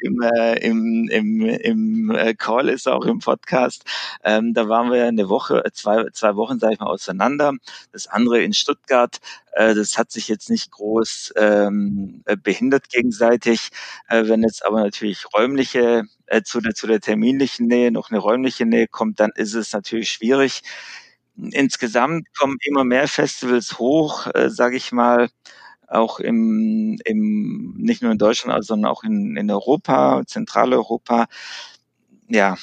[SPEAKER 3] im, äh, im, im, im äh, Call ist, auch im Podcast. Ähm, da waren wir eine Woche, äh, zwei, zwei Wochen, sage ich mal, auseinander. Das andere in Stuttgart, äh, das hat sich jetzt nicht groß ähm, äh, behindert gegenseitig. Äh, wenn jetzt aber natürlich räumliche äh, zu der, zu der terminlichen Nähe noch eine räumliche Nähe kommt, dann ist es natürlich schwierig. Insgesamt kommen immer mehr Festivals hoch, äh, sage ich mal, auch im, im, nicht nur in Deutschland, sondern auch in, in Europa, Zentraleuropa. Ja,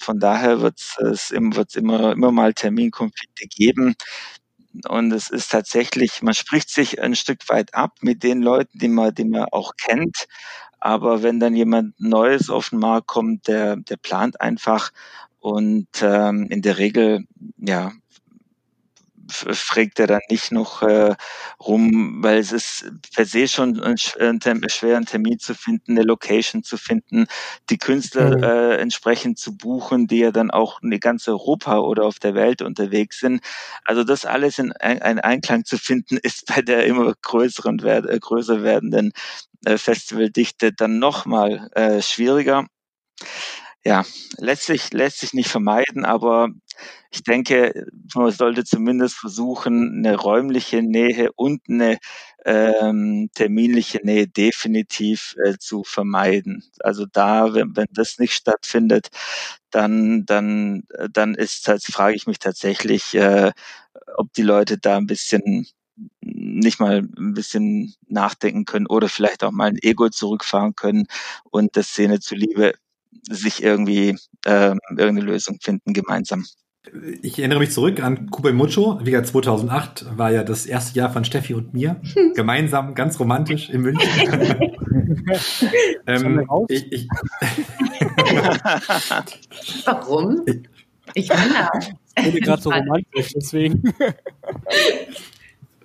[SPEAKER 3] von daher wird es wird's immer, immer mal Terminkonflikte geben. Und es ist tatsächlich, man spricht sich ein Stück weit ab mit den Leuten, die man, die man auch kennt. Aber wenn dann jemand Neues auf den Markt kommt, der, der plant einfach und ähm, in der Regel, ja, fragt er dann nicht noch äh, rum, weil es ist per se schon ein, ein, schwer, einen Termin zu finden, eine Location zu finden, die Künstler mhm. äh, entsprechend zu buchen, die ja dann auch in ganz Europa oder auf der Welt unterwegs sind. Also das alles in ein, Einklang zu finden, ist bei der immer größeren, äh, größer werdenden äh, Festivaldichte dann nochmal äh, schwieriger ja, lässt sich, lässt sich nicht vermeiden, aber ich denke, man sollte zumindest versuchen, eine räumliche Nähe und eine ähm, terminliche Nähe definitiv äh, zu vermeiden. Also da, wenn, wenn das nicht stattfindet, dann, dann, dann ist, das frage ich mich tatsächlich, äh, ob die Leute da ein bisschen nicht mal ein bisschen nachdenken können oder vielleicht auch mal ein Ego zurückfahren können und der Szene zuliebe sich irgendwie ähm, irgendeine Lösung finden gemeinsam.
[SPEAKER 2] Ich erinnere mich zurück an Kuba Mucho. Wie gesagt, 2008 war ja das erste Jahr von Steffi und mir. Gemeinsam, ganz romantisch in München.
[SPEAKER 4] ähm, ich, ich Warum? Ich bin da.
[SPEAKER 5] Ich bin gerade so romantisch, deswegen.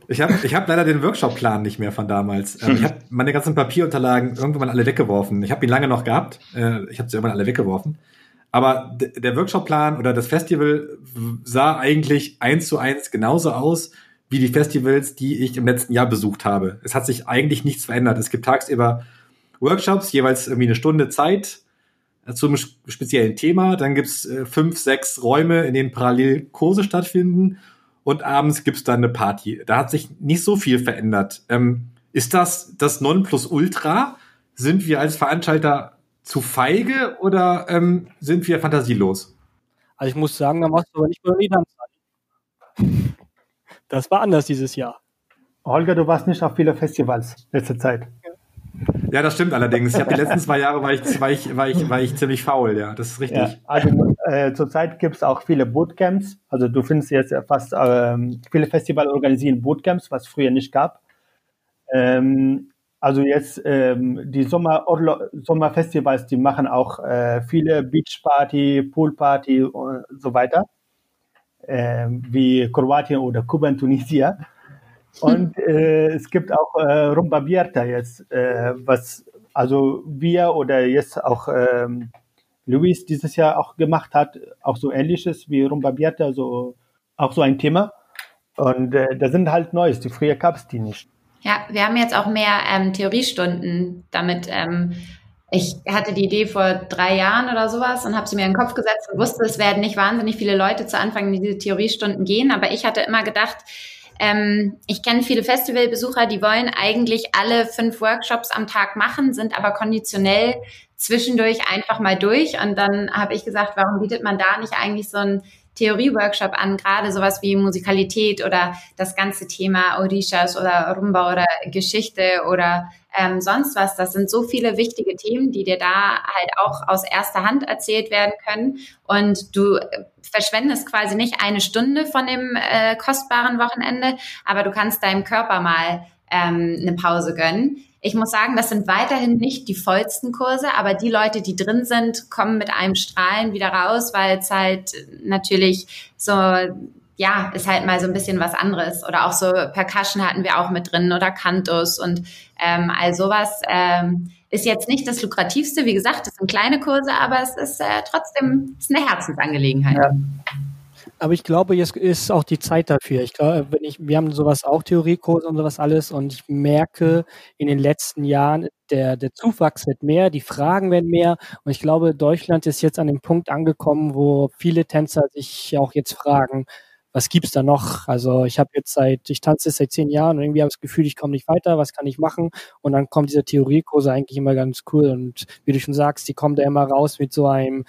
[SPEAKER 2] Ich habe ich hab leider den Workshop-Plan nicht mehr von damals. Ähm, ich habe meine ganzen Papierunterlagen irgendwann alle weggeworfen. Ich habe ihn lange noch gehabt. Äh, ich habe sie irgendwann alle weggeworfen. Aber der Workshop-Plan oder das Festival sah eigentlich eins zu eins genauso aus wie die Festivals, die ich im letzten Jahr besucht habe. Es hat sich eigentlich nichts verändert. Es gibt tagsüber Workshops, jeweils irgendwie eine Stunde Zeit äh, zum speziellen Thema. Dann gibt's äh, fünf, sechs Räume, in denen parallel Kurse stattfinden. Und abends gibt's dann eine Party. Da hat sich nicht so viel verändert. Ähm, ist das das Nonplusultra? Sind wir als Veranstalter zu feige oder ähm, sind wir fantasielos?
[SPEAKER 5] Also ich muss sagen, da machst du aber nicht mehr Tanzzeit. Das war anders dieses Jahr.
[SPEAKER 6] Holger, du warst nicht auf viele Festivals letzte Zeit.
[SPEAKER 2] Ja, das stimmt allerdings. Ich habe die letzten zwei Jahre war ich, war ich, war ich, war ich ziemlich faul, ja, das ist richtig. Ja,
[SPEAKER 6] also äh, zurzeit gibt es auch viele Bootcamps. Also du findest jetzt fast ähm, viele Festivals organisieren Bootcamps, was früher nicht gab. Ähm, also jetzt ähm, die Sommer Sommerfestivals, die machen auch äh, viele Beachparty, Poolparty und so weiter, äh, wie Kroatien oder Kuba und Tunisia. Und äh, es gibt auch äh, Rumba Bierta jetzt, äh, was also wir oder jetzt auch ähm, Luis dieses Jahr auch gemacht hat, auch so ähnliches wie Rumba Bierta, so auch so ein Thema. Und äh, da sind halt Neues, die früher gab es die nicht.
[SPEAKER 4] Ja, wir haben jetzt auch mehr ähm, Theoriestunden damit. Ähm, ich hatte die Idee vor drei Jahren oder sowas und habe sie mir in den Kopf gesetzt und wusste, es werden nicht wahnsinnig viele Leute zu Anfang in diese Theoriestunden gehen. Aber ich hatte immer gedacht, ähm, ich kenne viele Festivalbesucher, die wollen eigentlich alle fünf Workshops am Tag machen, sind aber konditionell zwischendurch einfach mal durch. Und dann habe ich gesagt, warum bietet man da nicht eigentlich so ein Theorie-Workshop an, gerade sowas wie Musikalität oder das ganze Thema Orishas oder Rumba oder Geschichte oder ähm, sonst was. Das sind so viele wichtige Themen, die dir da halt auch aus erster Hand erzählt werden können. Und du verschwendest quasi nicht eine Stunde von dem äh, kostbaren Wochenende, aber du kannst deinem Körper mal ähm, eine Pause gönnen. Ich muss sagen, das sind weiterhin nicht die vollsten Kurse, aber die Leute, die drin sind, kommen mit einem Strahlen wieder raus, weil es halt natürlich so, ja, ist halt mal so ein bisschen was anderes. Oder auch so Percussion hatten wir auch mit drin oder Cantus und ähm, all sowas. Ähm, ist jetzt nicht das lukrativste, wie gesagt, das sind kleine Kurse, aber es ist äh, trotzdem ist eine Herzensangelegenheit. Ja.
[SPEAKER 5] Aber ich glaube, jetzt ist auch die Zeit dafür. Ich glaube, wenn ich, wir haben sowas auch Theoriekurse und sowas alles und ich merke in den letzten Jahren, der, der Zuwachs wird mehr, die Fragen werden mehr und ich glaube, Deutschland ist jetzt an dem Punkt angekommen, wo viele Tänzer sich auch jetzt fragen, was gibt's da noch? Also ich habe jetzt seit, ich tanze seit zehn Jahren und irgendwie habe ich das Gefühl, ich komme nicht weiter, was kann ich machen? Und dann kommt dieser Theoriekurse eigentlich immer ganz cool und wie du schon sagst, die kommen da immer raus mit so einem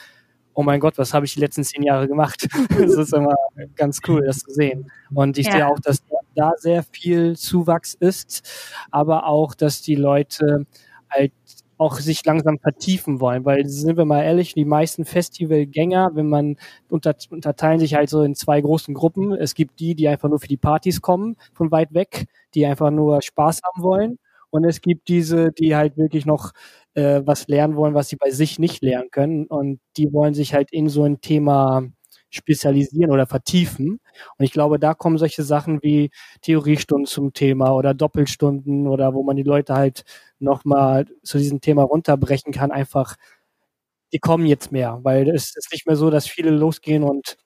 [SPEAKER 5] oh mein Gott, was habe ich die letzten zehn Jahre gemacht? das ist immer ganz cool, das zu sehen. Und ich ja. sehe auch, dass da sehr viel Zuwachs ist, aber auch, dass die Leute halt auch sich langsam vertiefen wollen, weil sind wir mal ehrlich, die meisten Festivalgänger, wenn man unter, unterteilen sich halt so in zwei großen Gruppen. Es gibt die, die einfach nur für die Partys kommen, von weit weg, die einfach nur Spaß haben wollen. Und es gibt diese, die halt wirklich noch äh, was lernen wollen, was sie bei sich nicht lernen können. Und die wollen sich halt in so ein Thema spezialisieren oder vertiefen. Und ich glaube, da kommen solche Sachen wie Theoriestunden zum Thema oder Doppelstunden oder wo man die Leute halt nochmal zu diesem Thema runterbrechen kann, einfach, die kommen jetzt mehr, weil es ist nicht mehr so, dass viele losgehen und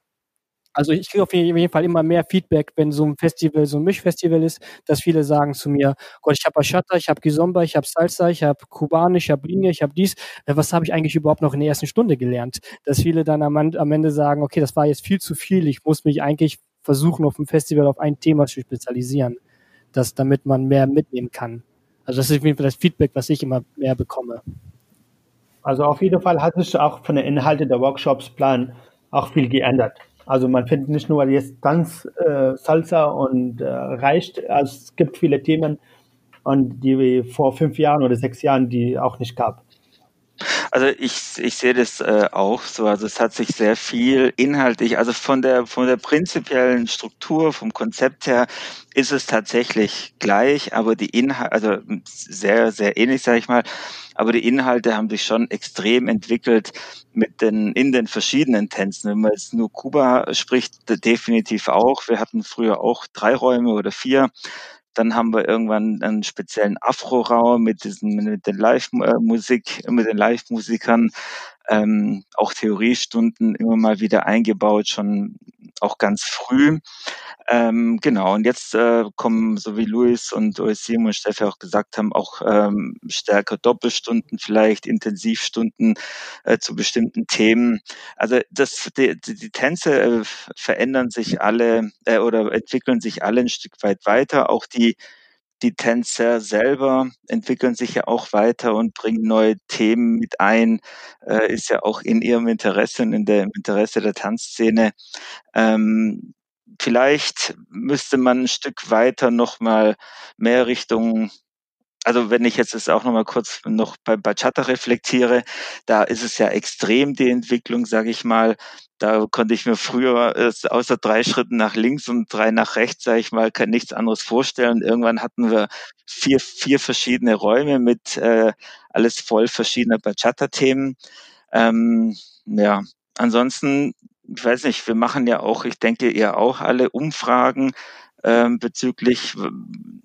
[SPEAKER 5] also ich kriege auf jeden Fall immer mehr Feedback, wenn so ein Festival, so ein Mischfestival ist, dass viele sagen zu mir, Gott, ich habe Bachata, ich habe Kizomba, ich habe Salsa, ich habe Kubanisch, ich habe Linie, ich habe dies. Äh, was habe ich eigentlich überhaupt noch in der ersten Stunde gelernt? Dass viele dann am, am Ende sagen, okay, das war jetzt viel zu viel, ich muss mich eigentlich versuchen, auf dem Festival auf ein Thema zu spezialisieren, dass, damit man mehr mitnehmen kann. Also das ist auf jeden Fall das Feedback, was ich immer mehr bekomme.
[SPEAKER 6] Also auf jeden Fall hat sich auch von den Inhalten der Workshops Plan auch viel geändert. Also man findet nicht nur jetzt Tanz, äh, Salsa und äh, reicht. Also es gibt viele Themen, und die vor fünf Jahren oder sechs Jahren die auch nicht gab.
[SPEAKER 3] Also ich, ich sehe das äh, auch so. Also es hat sich sehr viel inhaltlich, also von der von der prinzipiellen Struktur, vom Konzept her ist es tatsächlich gleich, aber die Inhalte, also sehr sehr ähnlich, sage ich mal. Aber die Inhalte haben sich schon extrem entwickelt mit den in den verschiedenen Tänzen. Wenn man jetzt nur Kuba spricht, definitiv auch. Wir hatten früher auch drei Räume oder vier. Dann haben wir irgendwann einen speziellen Afro-Raum mit diesen, mit den Live-Musik, mit den Live-Musikern. Ähm, auch Theoriestunden immer mal wieder eingebaut, schon auch ganz früh. Ähm, genau, und jetzt äh, kommen, so wie Luis und Simon und Steffi auch gesagt haben, auch ähm, stärker Doppelstunden, vielleicht Intensivstunden äh, zu bestimmten Themen. Also das, die, die Tänze äh, verändern sich alle äh, oder entwickeln sich alle ein Stück weit weiter. Auch die die Tänzer selber entwickeln sich ja auch weiter und bringen neue Themen mit ein, äh, ist ja auch in ihrem Interesse und in der, im Interesse der Tanzszene. Ähm, vielleicht müsste man ein Stück weiter nochmal mehr Richtung also wenn ich jetzt das auch nochmal kurz noch bei Bachata reflektiere, da ist es ja extrem die Entwicklung, sage ich mal. Da konnte ich mir früher äh, außer drei Schritten nach links und drei nach rechts, sage ich mal, kann nichts anderes vorstellen. Irgendwann hatten wir vier, vier verschiedene Räume mit äh, alles voll verschiedener Bachata-Themen. Ähm, ja, ansonsten, ich weiß nicht, wir machen ja auch, ich denke, ihr auch alle Umfragen ähm, bezüglich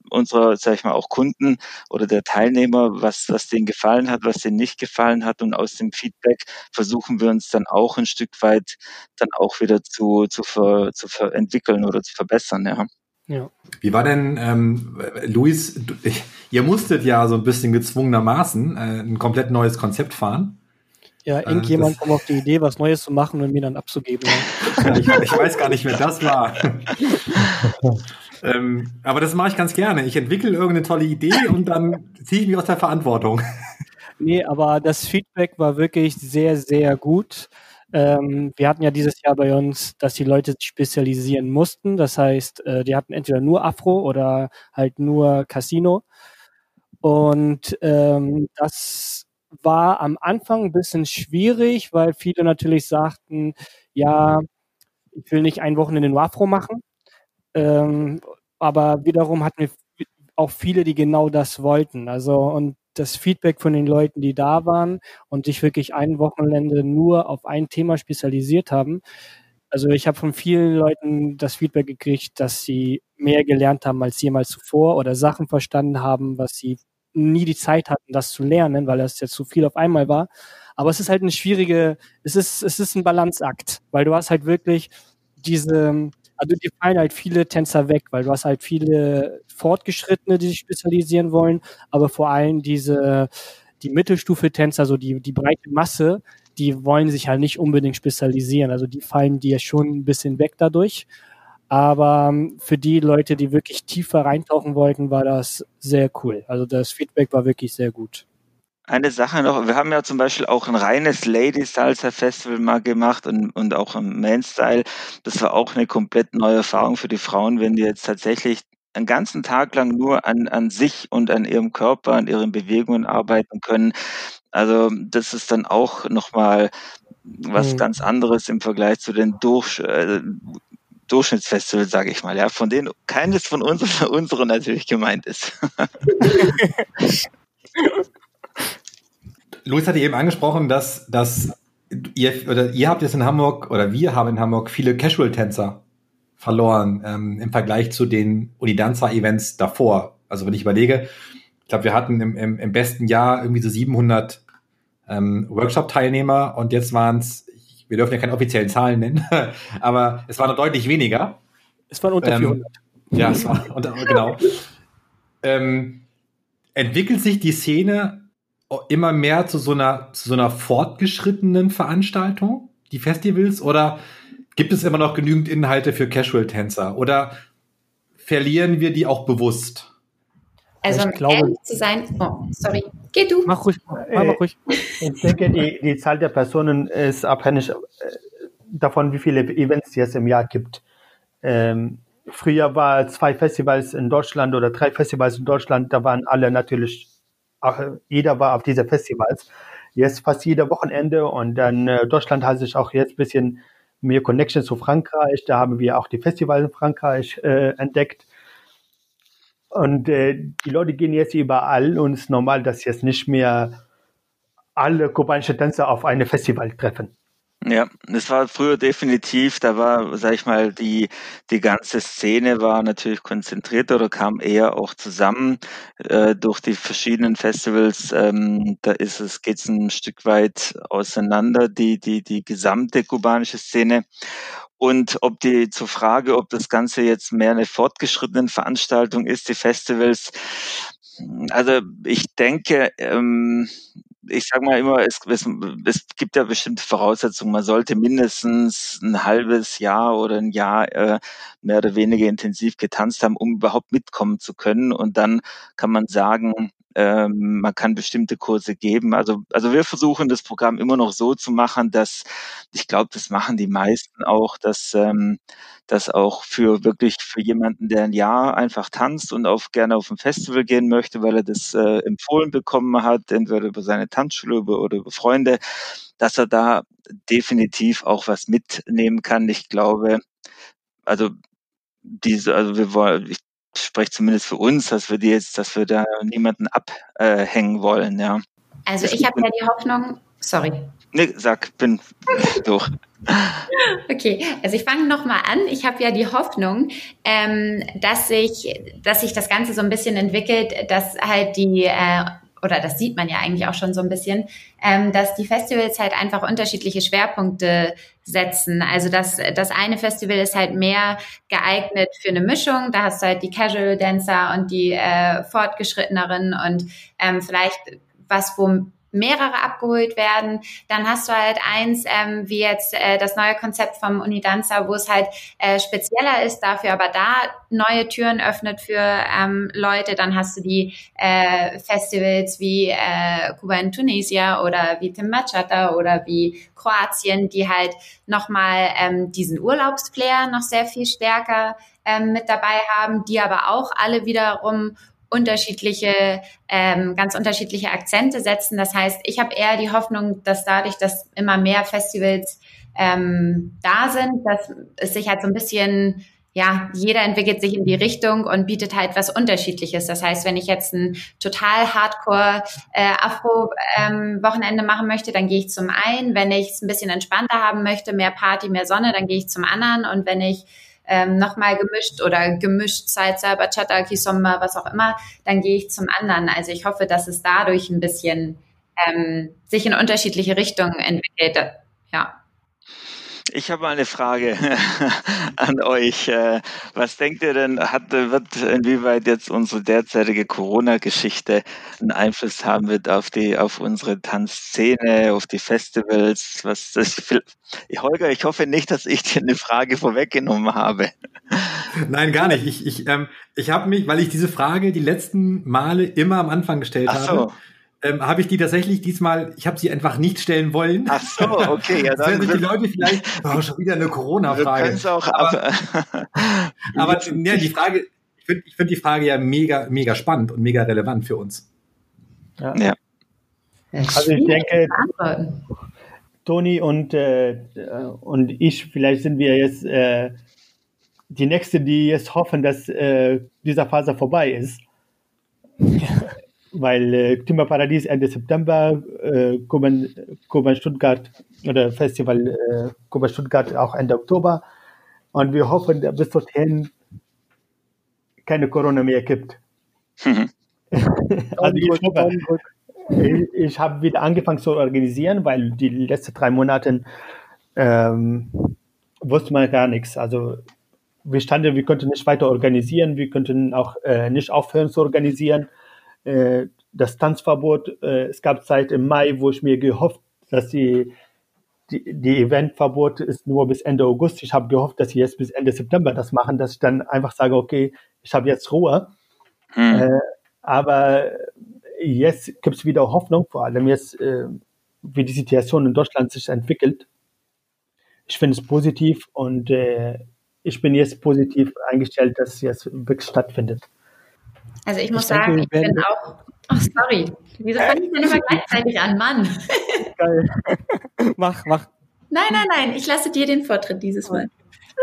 [SPEAKER 3] unserer, sag ich mal, auch Kunden oder der Teilnehmer, was, was denen gefallen hat, was denen nicht gefallen hat. Und aus dem Feedback versuchen wir uns dann auch ein Stück weit dann auch wieder zu, zu, ver, zu ver entwickeln oder zu verbessern, ja.
[SPEAKER 2] Ja. Wie war denn, ähm, Luis, du, ihr musstet ja so ein bisschen gezwungenermaßen äh, ein komplett neues Konzept fahren.
[SPEAKER 5] Ja, äh, irgendjemand kommt auf die Idee, was Neues zu machen und mir dann abzugeben.
[SPEAKER 2] ich, ich, weiß gar nicht, wer das war. ähm, aber das mache ich ganz gerne. Ich entwickle irgendeine tolle Idee und dann ziehe ich mich aus der Verantwortung.
[SPEAKER 5] nee, aber das Feedback war wirklich sehr, sehr gut. Ähm, wir hatten ja dieses Jahr bei uns, dass die Leute sich spezialisieren mussten. Das heißt, äh, die hatten entweder nur Afro oder halt nur Casino. Und ähm, das war am Anfang ein bisschen schwierig, weil viele natürlich sagten, ja, ich will nicht ein Wochenende nur Afro machen. Ähm, aber wiederum hatten wir auch viele, die genau das wollten. Also und das Feedback von den Leuten, die da waren und sich wirklich ein Wochenende nur auf ein Thema spezialisiert haben. Also ich habe von vielen Leuten das Feedback gekriegt, dass sie mehr gelernt haben als jemals zuvor oder Sachen verstanden haben, was sie nie die Zeit hatten, das zu lernen, weil das jetzt zu viel auf einmal war. Aber es ist halt eine schwierige, es ist, es ist ein Balanceakt, weil du hast halt wirklich diese, also die fallen halt viele Tänzer weg, weil du hast halt viele Fortgeschrittene, die sich spezialisieren wollen, aber vor allem diese, die Mittelstufe-Tänzer, so die, die breite Masse, die wollen sich halt nicht unbedingt spezialisieren. Also die fallen dir schon ein bisschen weg dadurch. Aber ähm, für die Leute, die wirklich tiefer reintauchen wollten, war das sehr cool. Also das Feedback war wirklich sehr gut.
[SPEAKER 3] Eine Sache noch, wir haben ja zum Beispiel auch ein reines Lady Salsa Festival mal gemacht und, und auch im Man Style. Das war auch eine komplett neue Erfahrung für die Frauen, wenn die jetzt tatsächlich einen ganzen Tag lang nur an, an sich und an ihrem Körper, an ihren Bewegungen arbeiten können. Also das ist dann auch nochmal was mhm. ganz anderes im Vergleich zu den durch, äh, Durchschnittsfestival, sage ich mal, ja, von denen keines von unseren, unseren natürlich gemeint ist.
[SPEAKER 2] Luis hatte eben angesprochen, dass, dass ihr oder ihr habt jetzt in Hamburg oder wir haben in Hamburg viele Casual-Tänzer verloren ähm, im Vergleich zu den Unidanza-Events davor. Also wenn ich überlege, ich glaube, wir hatten im, im, im besten Jahr irgendwie so 700 ähm, Workshop-Teilnehmer und jetzt waren es wir dürfen ja keine offiziellen Zahlen nennen, aber es waren noch deutlich weniger.
[SPEAKER 5] Es waren unter 400.
[SPEAKER 2] Ähm, ja, es war unter, genau. Ähm, entwickelt sich die Szene immer mehr zu so einer, zu so einer fortgeschrittenen Veranstaltung, die Festivals, oder gibt es immer noch genügend Inhalte für Casual-Tänzer? Oder verlieren wir die auch bewusst?
[SPEAKER 4] Also, um glaube, ehrlich zu sein, oh, sorry, geh du.
[SPEAKER 5] Mach ruhig, mach, mach ruhig.
[SPEAKER 6] Ich denke, die, die Zahl der Personen ist abhängig äh, davon, wie viele Events es im Jahr gibt. Ähm, früher war zwei Festivals in Deutschland oder drei Festivals in Deutschland, da waren alle natürlich, jeder war auf diese Festivals. Jetzt fast jeder Wochenende und dann äh, Deutschland hat sich auch jetzt ein bisschen mehr Connection zu Frankreich. Da haben wir auch die Festivals in Frankreich äh, entdeckt. Und äh, die Leute gehen jetzt überall und es ist normal, dass jetzt nicht mehr alle kubanische Tänzer auf einem Festival treffen.
[SPEAKER 3] Ja, das war früher definitiv, da war, sag ich mal, die, die ganze Szene war natürlich konzentriert oder kam eher auch zusammen äh, durch die verschiedenen Festivals. Ähm, da ist es, geht's ein Stück weit auseinander, die, die, die gesamte kubanische Szene. Und ob die zur Frage, ob das Ganze jetzt mehr eine fortgeschrittene Veranstaltung ist, die Festivals, also ich denke, ähm, ich sage mal immer, es, es, es, gibt ja bestimmte Voraussetzungen. Man sollte mindestens ein halbes Jahr oder ein Jahr äh, mehr oder weniger intensiv getanzt haben, um überhaupt mitkommen zu können. Und dann kann man sagen, ähm, man kann bestimmte Kurse geben. Also, also wir versuchen das Programm immer noch so zu machen, dass ich glaube, das machen die meisten auch, dass ähm, das auch für wirklich für jemanden, der ein Jahr einfach tanzt und auch gerne auf ein Festival gehen möchte, weil er das äh, empfohlen bekommen hat, entweder über seine Tanzschule oder über Freunde, dass er da definitiv auch was mitnehmen kann. Ich glaube, also diese, also wir wollen, ich spreche zumindest für uns, dass wir die jetzt, dass wir da niemanden abhängen wollen, ja.
[SPEAKER 4] Also ich habe ja die Hoffnung, sorry.
[SPEAKER 3] Nee, sag, bin durch.
[SPEAKER 4] Okay, also ich fange nochmal an. Ich habe ja die Hoffnung, ähm, dass sich, dass sich das Ganze so ein bisschen entwickelt, dass halt die äh, oder das sieht man ja eigentlich auch schon so ein bisschen, ähm, dass die Festivals halt einfach unterschiedliche Schwerpunkte setzen. Also das, das eine Festival ist halt mehr geeignet für eine Mischung. Da hast du halt die Casual Dancer und die äh, Fortgeschritteneren und ähm, vielleicht was, wo mehrere abgeholt werden. Dann hast du halt eins, ähm, wie jetzt äh, das neue Konzept vom Unidanza, wo es halt äh, spezieller ist, dafür aber da neue Türen öffnet für ähm, Leute. Dann hast du die äh, Festivals wie äh, Kuba in Tunisia oder wie Timbachata oder wie Kroatien, die halt nochmal ähm, diesen Urlaubsflair noch sehr viel stärker ähm, mit dabei haben, die aber auch alle wiederum unterschiedliche, ähm, ganz unterschiedliche Akzente setzen. Das heißt, ich habe eher die Hoffnung, dass dadurch, dass immer mehr Festivals ähm, da sind, dass es sich halt so ein bisschen ja, jeder entwickelt sich in die Richtung und bietet halt was Unterschiedliches. Das heißt, wenn ich jetzt ein total Hardcore äh, Afro-Wochenende ähm, machen möchte, dann gehe ich zum einen. Wenn ich es ein bisschen entspannter haben möchte, mehr Party, mehr Sonne, dann gehe ich zum anderen. Und wenn ich ähm, nochmal gemischt oder gemischt Salsa, Bachata, Kizomba, was auch immer, dann gehe ich zum anderen. Also ich hoffe, dass es dadurch ein bisschen ähm, sich in unterschiedliche Richtungen entwickelt.
[SPEAKER 3] Ich habe eine Frage an euch. Äh, was denkt ihr denn, hat, wird inwieweit jetzt unsere derzeitige Corona-Geschichte einen Einfluss haben wird auf die, auf unsere Tanzszene, auf die Festivals? Was das, Holger, ich hoffe nicht, dass ich dir eine Frage vorweggenommen habe.
[SPEAKER 2] Nein, gar nicht. Ich, ich, ähm, ich habe mich, weil ich diese Frage die letzten Male immer am Anfang gestellt Ach so. habe, ähm, habe ich die tatsächlich diesmal, ich habe sie einfach nicht stellen wollen.
[SPEAKER 3] Ach so, okay. Ja,
[SPEAKER 2] dann sich die Leute vielleicht, oh, schon wieder eine Corona-Frage.
[SPEAKER 3] Aber,
[SPEAKER 2] aber ja, die Frage, ich finde ich find die Frage ja mega, mega spannend und mega relevant für uns.
[SPEAKER 3] Ja. ja.
[SPEAKER 6] Also ich denke, Toni und, äh, und ich, vielleicht sind wir jetzt äh, die Nächste, die jetzt hoffen, dass äh, dieser Phase vorbei ist weil äh, Timberparadies Ende September, äh, Kuban, Kuban Stuttgart oder Festival äh, Kuban Stuttgart auch Ende Oktober. Und wir hoffen, dass bis dorthin keine Corona mehr gibt. Mhm. also ich, ich, ich habe wieder angefangen zu organisieren, weil die letzten drei Monate ähm, wusste man gar nichts. Also wir standen, wir konnten nicht weiter organisieren, wir konnten auch äh, nicht aufhören zu organisieren. Äh, das Tanzverbot, äh, es gab Zeit im Mai, wo ich mir gehofft, dass die, die, die Eventverbot ist nur bis Ende August. Ich habe gehofft, dass sie jetzt bis Ende September das machen, dass ich dann einfach sage, okay, ich habe jetzt Ruhe. Hm. Äh, aber jetzt gibt es wieder Hoffnung, vor allem jetzt, äh, wie die Situation in Deutschland sich entwickelt. Ich finde es positiv und äh, ich bin jetzt positiv eingestellt, dass es jetzt wirklich stattfindet.
[SPEAKER 4] Also ich muss ich sagen, denke, ich bin auch. Oh, sorry. Wieso fange ich denn immer gleichzeitig an, Mann?
[SPEAKER 5] Geil. mach, mach.
[SPEAKER 4] Nein, nein, nein. Ich lasse dir den Vortritt dieses Mal.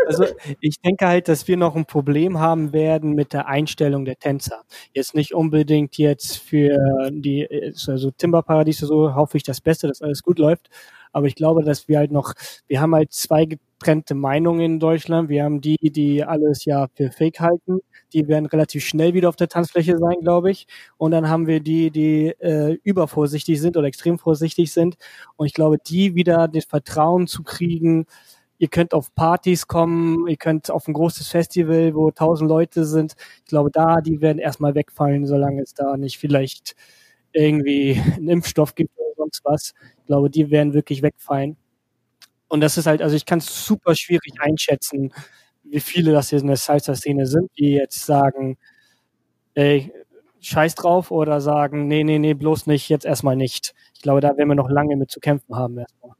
[SPEAKER 5] Also ich denke halt, dass wir noch ein Problem haben werden mit der Einstellung der Tänzer. Jetzt nicht unbedingt jetzt für die also Timberparadiese so hoffe ich das Beste, dass alles gut läuft. Aber ich glaube, dass wir halt noch, wir haben halt zwei getrennte Meinungen in Deutschland. Wir haben die, die alles ja für Fake halten. Die werden relativ schnell wieder auf der Tanzfläche sein, glaube ich. Und dann haben wir die, die äh, übervorsichtig sind oder extrem vorsichtig sind. Und ich glaube, die wieder das Vertrauen zu kriegen, ihr könnt auf Partys kommen, ihr könnt auf ein großes Festival, wo tausend Leute sind. Ich glaube, da, die werden erstmal wegfallen, solange es da nicht vielleicht irgendwie einen Impfstoff gibt sonst was. Ich glaube, die werden wirklich wegfallen. Und das ist halt, also ich kann es super schwierig einschätzen, wie viele das hier in der Salsa-Szene sind, die jetzt sagen, ey, scheiß drauf oder sagen, nee, nee, nee, bloß nicht, jetzt erstmal nicht. Ich glaube, da werden wir noch lange mit zu kämpfen haben erstmal.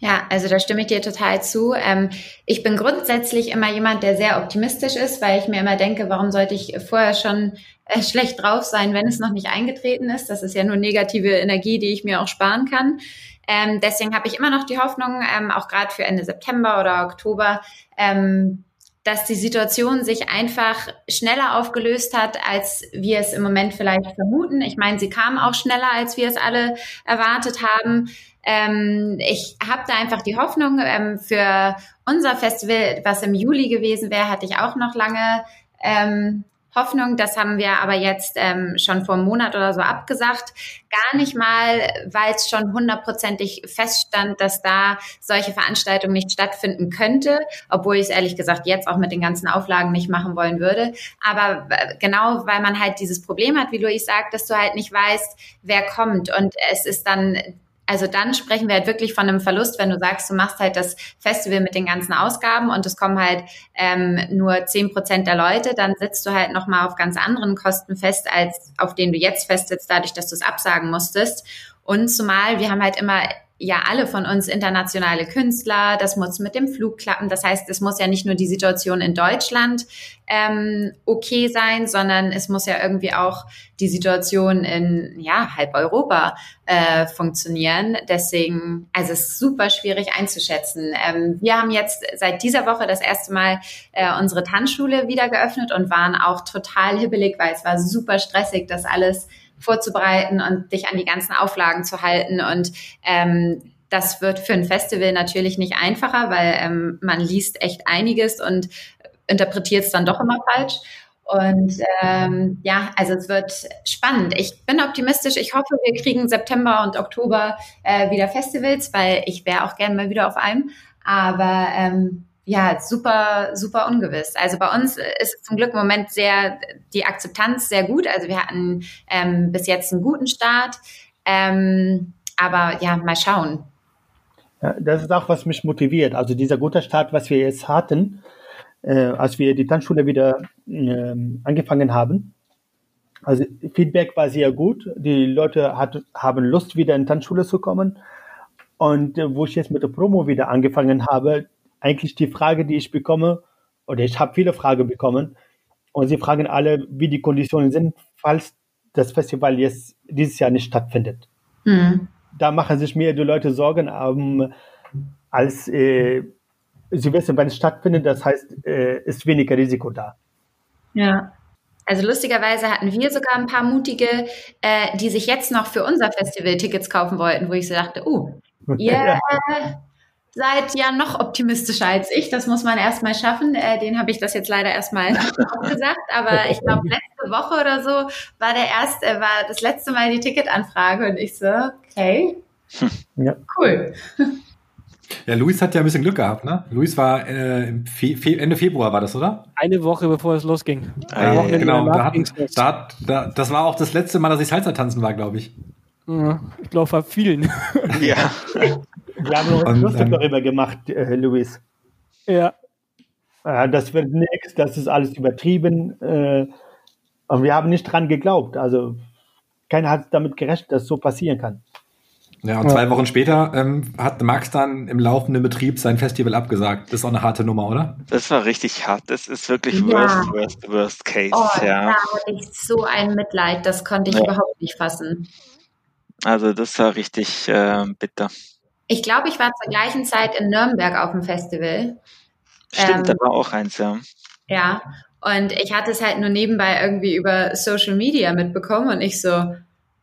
[SPEAKER 4] Ja, also da stimme ich dir total zu. Ähm, ich bin grundsätzlich immer jemand, der sehr optimistisch ist, weil ich mir immer denke, warum sollte ich vorher schon äh, schlecht drauf sein, wenn es noch nicht eingetreten ist? Das ist ja nur negative Energie, die ich mir auch sparen kann. Ähm, deswegen habe ich immer noch die Hoffnung, ähm, auch gerade für Ende September oder Oktober, dass die Situation sich einfach schneller aufgelöst hat, als wir es im Moment vielleicht vermuten. Ich meine, sie kam auch schneller, als wir es alle erwartet haben. Ähm, ich habe da einfach die Hoffnung ähm, für unser Festival, was im Juli gewesen wäre, hatte ich auch noch lange ähm, Hoffnung. Das haben wir aber jetzt ähm, schon vor einem Monat oder so abgesagt. Gar nicht mal, weil es schon hundertprozentig feststand, dass da solche Veranstaltungen nicht stattfinden könnte, obwohl ich es ehrlich gesagt jetzt auch mit den ganzen Auflagen nicht machen wollen würde. Aber genau, weil man halt dieses Problem hat, wie Luis sagt, dass du halt nicht weißt, wer kommt. Und es ist dann also dann sprechen wir halt wirklich von einem Verlust, wenn du sagst, du machst halt das Festival mit den ganzen Ausgaben und es kommen halt ähm, nur zehn Prozent der Leute, dann sitzt du halt nochmal auf ganz anderen Kosten fest, als auf denen du jetzt festsitzt, dadurch, dass du es absagen musstest. Und zumal wir haben halt immer ja alle von uns internationale Künstler, das muss mit dem Flug klappen. Das heißt, es muss ja nicht nur die Situation in Deutschland ähm, okay sein, sondern es muss ja irgendwie auch die Situation in ja halb Europa äh, funktionieren. Deswegen, also es ist super schwierig einzuschätzen. Ähm, wir haben jetzt seit dieser Woche das erste Mal äh, unsere Tanzschule wieder geöffnet und waren auch total hibbelig, weil es war super stressig, das alles vorzubereiten und dich an die ganzen Auflagen zu halten. Und ähm, das wird für ein Festival natürlich nicht einfacher, weil ähm, man liest echt einiges und interpretiert es dann doch immer falsch. Und ähm, ja, also es wird spannend. Ich bin optimistisch. Ich hoffe, wir kriegen September und Oktober äh, wieder Festivals, weil ich wäre auch gerne mal wieder auf einem. Aber ähm, ja, super, super ungewiss. Also bei uns ist zum Glück im Moment sehr, die Akzeptanz sehr gut. Also wir hatten ähm, bis jetzt einen guten Start. Ähm, aber ja, mal schauen.
[SPEAKER 6] Ja, das ist auch, was mich motiviert. Also dieser gute Start, was wir jetzt hatten, äh, als wir die Tanzschule wieder äh, angefangen haben. Also Feedback war sehr gut. Die Leute hat, haben Lust, wieder in die Tanzschule zu kommen. Und äh, wo ich jetzt mit der Promo wieder angefangen habe, eigentlich die Frage, die ich bekomme, oder ich habe viele Fragen bekommen, und sie fragen alle, wie die Konditionen sind, falls das Festival jetzt dieses Jahr nicht stattfindet. Mhm. Da machen sich mehr die Leute Sorgen, um, als äh, sie wissen, wenn es stattfindet, das heißt, äh, ist weniger Risiko da.
[SPEAKER 4] Ja. Also lustigerweise hatten wir sogar ein paar mutige, äh, die sich jetzt noch für unser Festival Tickets kaufen wollten, wo ich so dachte, uh, ihr ja seid ja noch optimistischer als ich. Das muss man erstmal schaffen. Äh, den habe ich das jetzt leider erstmal gesagt. Aber ich glaube, letzte Woche oder so war der erste, äh, war das letzte Mal die Ticketanfrage und ich so, okay. Ja. Cool.
[SPEAKER 2] Ja, Luis hat ja ein bisschen Glück gehabt, ne? Luis war äh, Fe Ende Februar war das, oder?
[SPEAKER 5] Eine Woche bevor es losging.
[SPEAKER 2] Eine Woche genau, da hat, da hat, da, das war auch das letzte Mal, dass ich Salsa tanzen war, glaube ich.
[SPEAKER 5] Ja, ich glaube, bei vielen.
[SPEAKER 6] Ja. Wir haben noch uns lustig darüber gemacht, äh, Luis.
[SPEAKER 5] Ja.
[SPEAKER 6] Äh, das wird nichts, das ist alles übertrieben. Äh, und wir haben nicht dran geglaubt. Also keiner hat damit gerechnet, dass so passieren kann.
[SPEAKER 2] Ja, und zwei Wochen später ähm, hat Max dann im laufenden Betrieb sein Festival abgesagt. Das ist auch eine harte Nummer, oder?
[SPEAKER 3] Das war richtig hart. Das ist wirklich ja. worst, worst, worst case. Oh, ja.
[SPEAKER 4] da hatte ich so ein Mitleid. Das konnte ich ja. überhaupt nicht fassen.
[SPEAKER 3] Also das war richtig äh, bitter.
[SPEAKER 4] Ich glaube, ich war zur gleichen Zeit in Nürnberg auf dem Festival.
[SPEAKER 3] Stimmt, ähm, da war auch eins, ja.
[SPEAKER 4] Ja, und ich hatte es halt nur nebenbei irgendwie über Social Media mitbekommen und ich so,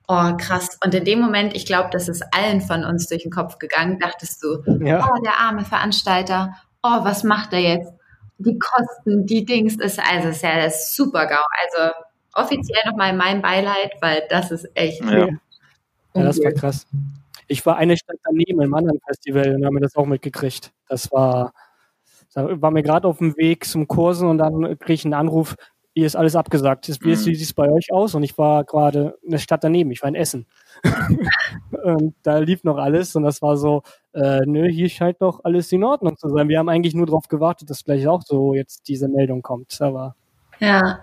[SPEAKER 4] oh krass. Und in dem Moment, ich glaube, das ist allen von uns durch den Kopf gegangen, dachtest du,
[SPEAKER 5] Ja.
[SPEAKER 4] oh, der arme Veranstalter, oh, was macht er jetzt? Die Kosten, die Dings, ist also ist ja das ist super GAU. Also offiziell nochmal mein Beileid, weil das ist echt.
[SPEAKER 3] Ja.
[SPEAKER 5] Ja, das war krass. Ich war eine Stadt daneben im anderen Festival und haben mir das auch mitgekriegt. Das war, da war mir gerade auf dem Weg zum Kursen und dann krieg ich einen Anruf, hier ist alles abgesagt. Wie
[SPEAKER 3] Mhm.
[SPEAKER 5] sieht es bei euch aus? Und ich war gerade eine Stadt daneben, ich war in Essen. und da lief noch alles und das war so, äh, nö, hier scheint doch alles in Ordnung zu sein. Wir haben eigentlich nur darauf gewartet, dass gleich auch so jetzt diese Meldung kommt. Aber
[SPEAKER 4] Ja.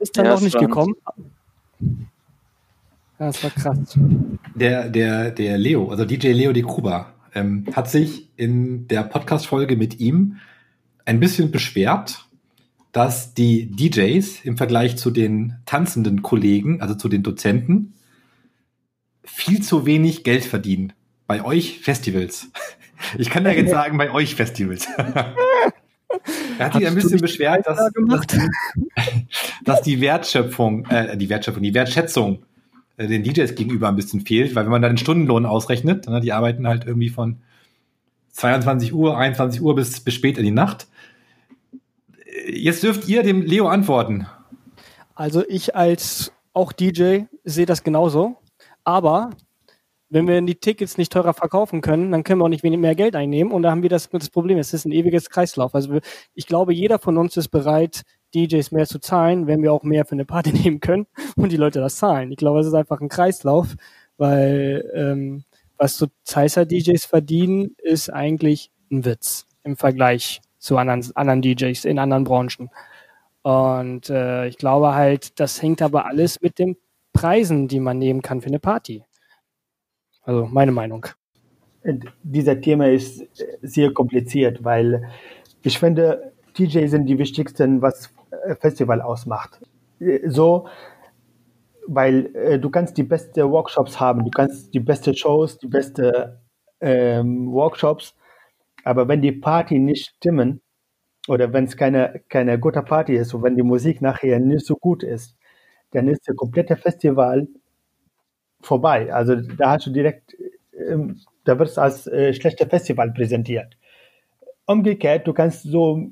[SPEAKER 5] ist dann
[SPEAKER 3] Ja,
[SPEAKER 5] noch nicht
[SPEAKER 3] spannend.
[SPEAKER 5] gekommen. Das war krass.
[SPEAKER 2] Der, der, der Leo, also DJ Leo de Kuba, ähm, hat sich in der Podcast-Folge mit ihm ein bisschen beschwert, dass die DJs im Vergleich zu den tanzenden Kollegen, also zu den Dozenten, viel zu wenig Geld verdienen. Bei euch Festivals. Ich kann ja jetzt sagen, bei euch Festivals. Er hat sich ein bisschen beschwert, dass,
[SPEAKER 5] da
[SPEAKER 2] dass, dass die Wertschöpfung, äh, die Wertschöpfung, die Wertschätzung den DJs gegenüber ein bisschen fehlt, weil wenn man dann den Stundenlohn ausrechnet, ne, die arbeiten halt irgendwie von 22 Uhr, 21 Uhr bis, bis spät in die Nacht. Äh, Jetzt dürft ihr dem Leo antworten.
[SPEAKER 5] Also ich als auch DJ sehe das genauso. Aber wenn wir die Tickets nicht teurer verkaufen können, dann können wir auch nicht mehr Geld einnehmen. Und da haben wir das, das Problem. Es ist ein ewiges Kreislauf. Also ich glaube, jeder von uns ist bereit, DJs mehr zu zahlen, wenn wir auch mehr für eine Party nehmen können und die Leute das zahlen. Ich glaube, es ist einfach ein Kreislauf, weil ähm, was so Salsa-DJs verdienen, ist eigentlich ein Witz im Vergleich zu anderen, anderen DJs in anderen Branchen. Und äh, ich glaube halt, das hängt aber alles mit den Preisen, die man nehmen kann für eine Party. Also meine Meinung.
[SPEAKER 6] Dieser Thema ist sehr kompliziert, weil ich finde, DJ sind die wichtigsten, was Festival ausmacht. Äh, So, weil äh, du kannst die beste Workshops haben, du kannst die beste Shows, die beste ähm, Workshops, aber wenn die Party nicht stimmen oder wenn es keine, keine gute Party ist und wenn die Musik nachher nicht so gut ist, dann ist der komplette Festival vorbei. Also da hast du direkt, ähm, da wird es als äh, schlechter Festival präsentiert. Umgekehrt, du kannst so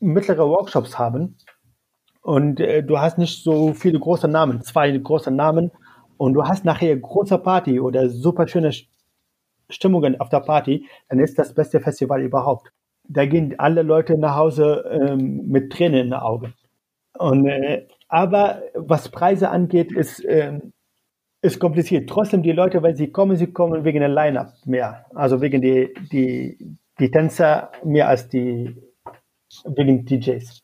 [SPEAKER 6] mittlere Workshops haben und äh, du hast nicht so viele große Namen, zwei große Namen und du hast nachher große Party oder super schöne Sch- Stimmungen auf der Party, dann ist das beste Festival überhaupt. Da gehen alle Leute nach Hause ähm, mit Tränen in den Augen. Und, äh, aber was Preise angeht, ist, ähm, ist kompliziert. Trotzdem, die Leute, wenn sie kommen, sie kommen wegen der Line-Up mehr. Also wegen die, die, die Tänzer mehr als die wegen DJs.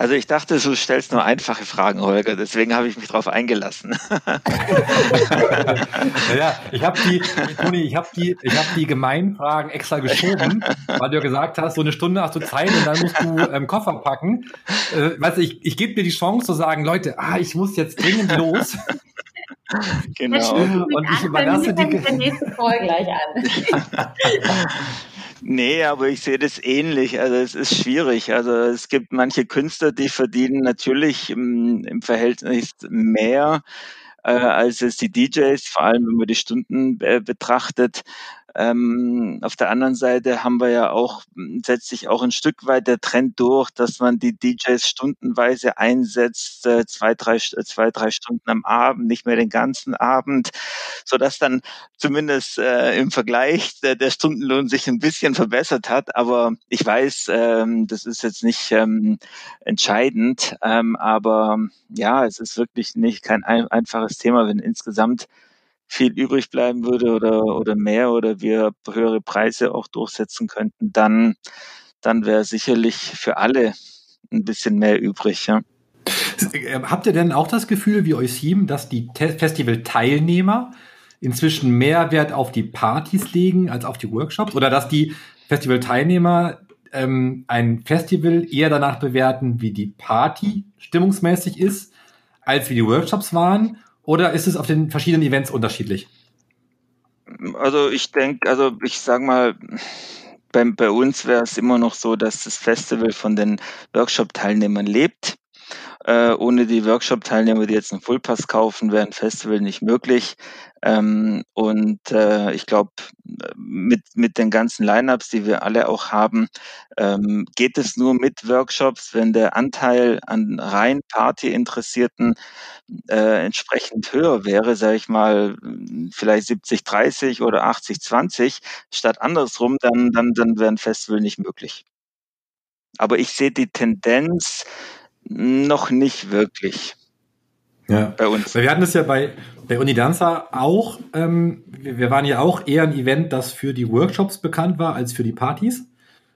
[SPEAKER 3] Also ich dachte, du stellst nur einfache Fragen, Holger, deswegen habe ich mich darauf eingelassen.
[SPEAKER 2] Naja, ich habe die, Toni, ich habe die, ich habe die gemeinen Fragen extra geschoben, weil du ja gesagt hast, so eine Stunde hast du Zeit und dann musst du ähm, Koffer packen. Äh, weißt du, ich, ich gebe dir die Chance zu sagen, Leute, ah, ich muss jetzt dringend los.
[SPEAKER 3] genau.
[SPEAKER 2] Und ich überlasse die-
[SPEAKER 4] die nächste Folge gleich an.
[SPEAKER 3] Nee, aber ich sehe das ähnlich. Also es ist schwierig. Also es gibt manche Künstler, die verdienen natürlich im, im Verhältnis mehr äh, als es die DJs, vor allem wenn man die Stunden äh, betrachtet. Ähm, auf der anderen Seite haben wir ja auch, m, setzt sich auch ein Stück weit der Trend durch, dass man die DJs stundenweise einsetzt, äh, zwei, drei, St- zwei, drei Stunden am Abend, nicht mehr den ganzen Abend, sodass dann zumindest äh, im Vergleich der, der Stundenlohn sich ein bisschen verbessert hat. Aber ich weiß, ähm, das ist jetzt nicht ähm, entscheidend. Ähm, aber ja, es ist wirklich nicht kein ein, einfaches Thema, wenn insgesamt viel übrig bleiben würde oder, oder mehr oder wir höhere Preise auch durchsetzen könnten, dann, dann wäre sicherlich für alle ein bisschen mehr übrig. Ja.
[SPEAKER 2] Äh, Habt ihr denn auch das Gefühl, wie Eusim, dass die Te- Festival-Teilnehmer inzwischen mehr Wert auf die Partys legen als auf die Workshops? Oder dass die Festival-Teilnehmer ähm, ein Festival eher danach bewerten, wie die Party stimmungsmäßig ist, als wie die Workshops waren? Oder ist es auf den verschiedenen Events unterschiedlich?
[SPEAKER 3] Also ich denke, also ich sag mal, bei, bei uns wäre es immer noch so, dass das Festival von den Workshop-Teilnehmern lebt. Äh, ohne die Workshop-Teilnehmer, die jetzt einen Fullpass kaufen, wäre ein Festival nicht möglich. Ähm, und äh, ich glaube, mit, mit den ganzen Lineups, die wir alle auch haben, ähm, geht es nur mit Workshops, wenn der Anteil an rein Party-Interessierten äh, entsprechend höher wäre, sage ich mal, vielleicht 70, 30 oder 80, 20, statt andersrum, dann, dann, dann wäre ein Festival nicht möglich. Aber ich sehe die Tendenz noch nicht wirklich.
[SPEAKER 2] Ja. Bei uns. Wir hatten es ja bei, bei Unidanza auch. Ähm, wir waren ja auch eher ein Event, das für die Workshops bekannt war als für die Partys.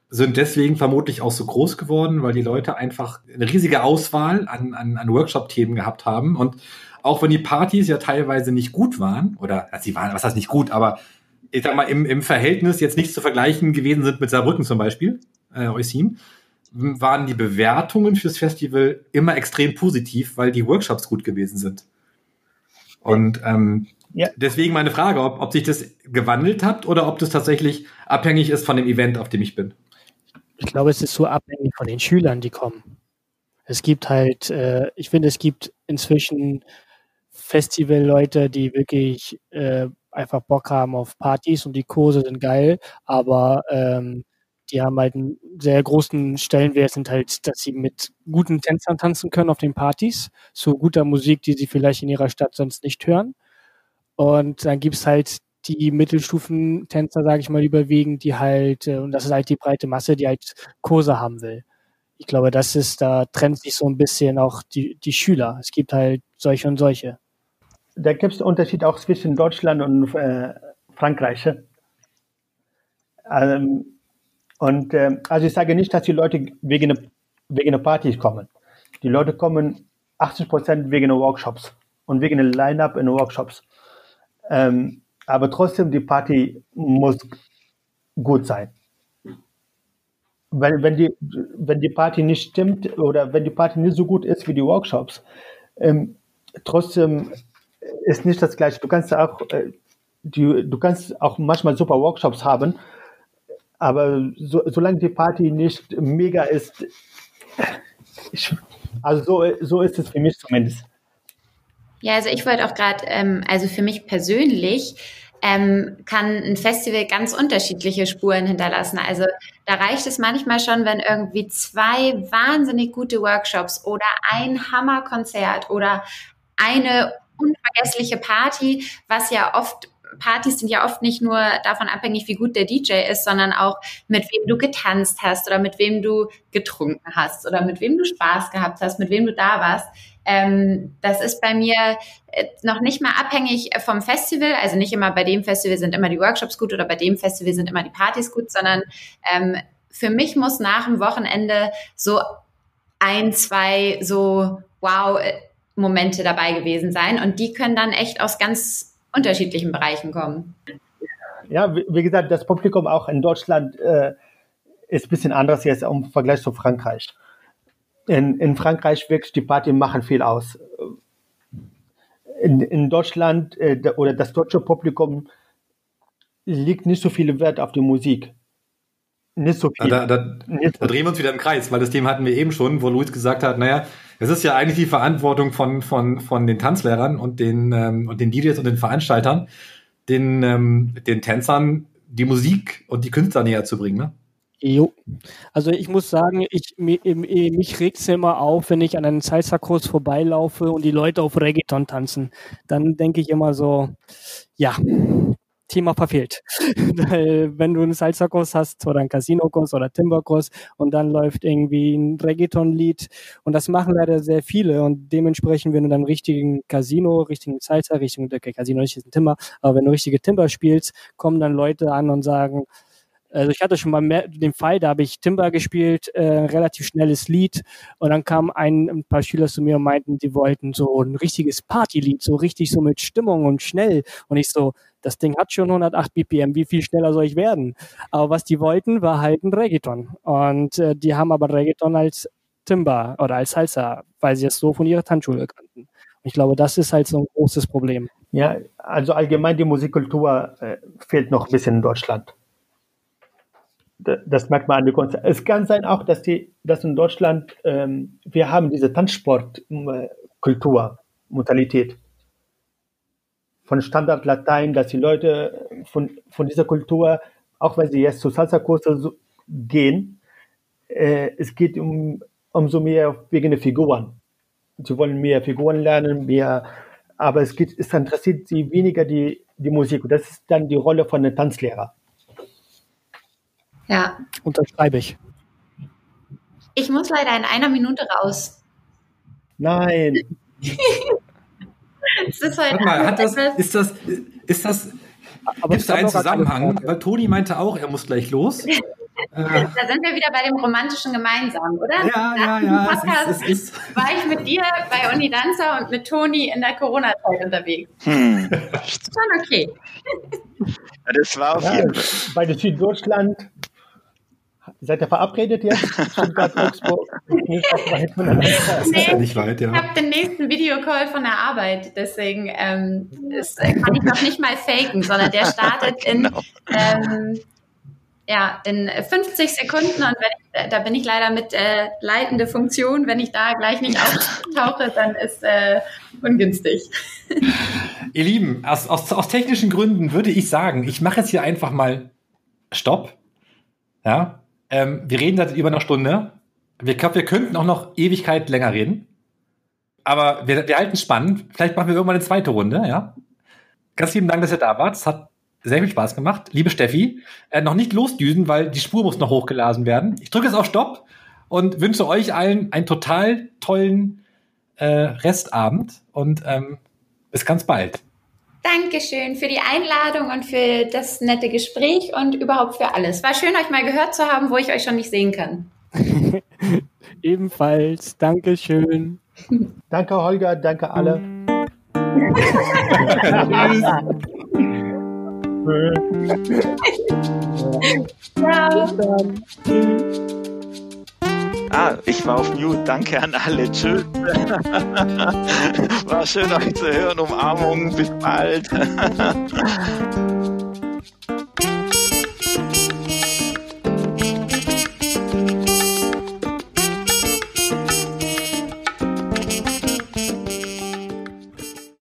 [SPEAKER 2] Sind deswegen vermutlich auch so groß geworden, weil die Leute einfach eine riesige Auswahl an, an, an Workshop-Themen gehabt haben. Und auch wenn die Partys ja teilweise nicht gut waren, oder also sie waren, was heißt nicht gut, aber ich sag mal, im, im Verhältnis jetzt nicht zu vergleichen gewesen sind mit Saarbrücken zum Beispiel, äh, Eusim, waren die Bewertungen fürs Festival immer extrem positiv, weil die Workshops gut gewesen sind. Und ähm, ja. deswegen meine Frage, ob, ob sich das gewandelt hat oder ob das tatsächlich abhängig ist von dem Event, auf dem ich bin.
[SPEAKER 5] Ich glaube, es ist so abhängig von den Schülern, die kommen. Es gibt halt, äh, ich finde, es gibt inzwischen Festivalleute, die wirklich äh, einfach Bock haben auf Partys und die Kurse sind geil, aber ähm, die haben halt einen sehr großen Stellenwert, sind halt, dass sie mit guten Tänzern tanzen können auf den Partys, so guter Musik, die sie vielleicht in ihrer Stadt sonst nicht hören. Und dann gibt's halt die Mittelstufentänzer, sage ich mal, überwiegend, die halt, äh, und das ist halt die breite Masse, die halt Kurse haben will. Ich glaube, das ist, da trennt sich so ein bisschen auch die, die Schüler. Es gibt halt solche und solche.
[SPEAKER 6] Da gibt es einen Unterschied auch zwischen Deutschland und äh, Frankreich. Ähm, und äh, also ich sage nicht, dass die Leute wegen einer, wegen einer Party kommen. Die Leute kommen 80 Prozent wegen der Workshops und wegen der Line-Up in den Workshops. Ähm, aber trotzdem, die Party muss gut sein. Wenn, wenn, die, wenn die Party nicht stimmt oder wenn die Party nicht so gut ist wie die Workshops, ähm, trotzdem ist nicht das Gleiche. Du kannst auch, äh, die, du kannst auch manchmal super Workshops haben, aber so, solange die Party nicht mega ist, ich, also so, so ist es für mich zumindest.
[SPEAKER 4] Ja, also ich wollte auch gerade, ähm, also für mich persönlich ähm, kann ein Festival ganz unterschiedliche Spuren hinterlassen. Also da reicht es manchmal schon, wenn irgendwie zwei wahnsinnig gute Workshops oder ein Hammerkonzert oder eine unvergessliche Party, was ja oft Partys sind ja oft nicht nur davon abhängig, wie gut der DJ ist, sondern auch mit wem du getanzt hast oder mit wem du getrunken hast oder mit wem du Spaß gehabt hast, mit wem du da warst. Ähm, das ist bei mir äh, noch nicht mal abhängig vom Festival. Also nicht immer bei dem Festival sind immer die Workshops gut oder bei dem Festival sind immer die Partys gut, sondern ähm, für mich muss nach dem Wochenende so ein, zwei so wow Momente dabei gewesen sein und die können dann echt aus ganz unterschiedlichen Bereichen kommen.
[SPEAKER 6] Ja, wie, gesagt, das Publikum auch in Deutschland äh, ist ein bisschen anders jetzt im Vergleich zu Frankreich. In, in Frankreich wirklich die Party machen viel aus. In, in Deutschland äh, oder das deutsche Publikum liegt nicht so viel Wert auf die Musik.
[SPEAKER 2] Nicht so viel. Da, da, da, drehen wir uns wieder im Kreis, weil das Thema hatten wir eben schon, wo Luis gesagt hat, naja, es ist ja eigentlich die Verantwortung von, von, von den Tanzlehrern und den, ähm, und den DJs und den Veranstaltern, den, ähm, den Tänzern die Musik und die Künstler näher zu bringen, ne?
[SPEAKER 5] Jo. Also ich muss sagen, ich, mich, mich regt es immer auf, wenn ich an einem Salsa-Kurs vorbeilaufe und die Leute auf Reggaeton tanzen. Dann denke ich immer so, ja, Thema verfehlt. Wenn du einen Salsa-Kurs hast oder einen Casino-Kurs oder Timber-Kurs und dann läuft irgendwie ein Reggaeton-Lied und das machen leider sehr viele und dementsprechend, wenn du dann richtigen Casino, richtigen Salsa, richtigen, okay, Casino nicht ist ein Timber, aber wenn du richtige Timber spielst, kommen dann Leute an und sagen, also ich hatte schon mal mehr, den Fall, da habe ich Timber gespielt, äh, relativ schnelles Lied und dann kamen ein, ein paar Schüler zu mir und meinten, die wollten so ein richtiges Partylied, so richtig so mit Stimmung und schnell und ich so, das Ding hat schon 108 BPM, wie viel schneller soll ich werden? Aber was die wollten, war halt ein Reggaeton und äh, die haben aber Reggaeton als Timber oder als Salsa, weil sie es so von ihrer Tanzschule kannten. Und ich glaube, das ist halt so ein großes Problem.
[SPEAKER 6] Ja, also allgemein die Musikkultur äh, fehlt noch ein bisschen in Deutschland Das merkt man an der Kunst. Es kann sein auch, dass die, dass in Deutschland ähm, wir haben diese Tanzsportkultur, Modalität von Standard Latein, dass die Leute von, von dieser Kultur, auch wenn sie jetzt zu Salsa-Kurse so gehen, äh, es geht um umso mehr wegen der Figuren. Sie wollen mehr Figuren lernen, mehr, aber es geht, es interessiert sie weniger die, die Musik. Das ist dann die Rolle von einem Tanzlehrer.
[SPEAKER 4] Ja.
[SPEAKER 5] Unterschreibe ich.
[SPEAKER 4] Ich muss leider in einer Minute raus.
[SPEAKER 6] Nein,
[SPEAKER 4] Es ist halt
[SPEAKER 2] Warte mal, hat das, ist das, ist das,
[SPEAKER 5] Aber
[SPEAKER 2] gibt es da einen Zusammenhang? Weil Toni meinte auch, er muss gleich los. äh,
[SPEAKER 4] Da sind wir wieder bei dem romantischen Gemeinsam, oder?
[SPEAKER 2] ja, ja,
[SPEAKER 4] Nach dem
[SPEAKER 2] ja,
[SPEAKER 4] Podcast
[SPEAKER 2] es ist, es ist,
[SPEAKER 4] war ich mit dir bei Unidanza und mit Toni in der Corona-Zeit unterwegs.
[SPEAKER 3] Hm.
[SPEAKER 4] Schon okay.
[SPEAKER 3] Ja, Das war auf
[SPEAKER 6] ja,
[SPEAKER 3] jeden Fall.
[SPEAKER 6] bei der Süddeutschland seid ihr verabredet jetzt? Stuttgart, Augsburg, nicht weit
[SPEAKER 2] ist ja nicht weit,
[SPEAKER 4] Ich habe den nächsten Videocall von der Arbeit, deswegen ähm, das kann ich noch nicht mal faken, sondern der startet in,
[SPEAKER 3] Genau.
[SPEAKER 4] ähm, ja, in 50 Sekunden und wenn ich, da bin ich leider mit äh, leitende Funktion. Wenn ich da gleich nicht auftauche, dann ist äh, ungünstig.
[SPEAKER 2] Ihr Lieben, aus, aus, aus technischen Gründen würde ich sagen, ich mache jetzt hier einfach mal Stopp. Ja, ähm, wir reden seit über einer Stunde. Wir, wir könnten auch noch Ewigkeit länger reden. Aber wir, wir halten spannend. Vielleicht machen wir irgendwann eine zweite Runde, ja. Ganz lieben Dank, dass ihr da wart. Es hat sehr viel Spaß gemacht. Liebe Steffi, äh, noch nicht losdüsen, weil die Spur muss noch hochgeladen werden. Ich drücke jetzt auf Stopp und wünsche euch allen einen total tollen äh, Restabend und ähm, bis ganz bald.
[SPEAKER 4] Dankeschön für die Einladung und für das nette Gespräch und überhaupt für alles. War schön, euch mal gehört zu haben, wo ich euch schon nicht sehen kann.
[SPEAKER 5] Ebenfalls. Dankeschön.
[SPEAKER 6] Danke, Holger, danke alle.
[SPEAKER 4] Ciao.
[SPEAKER 5] Dann. Tschüss.
[SPEAKER 3] Ah, ich war auf Mute. Danke an alle. Tschüss. War schön, euch zu hören. Umarmung. Bis bald.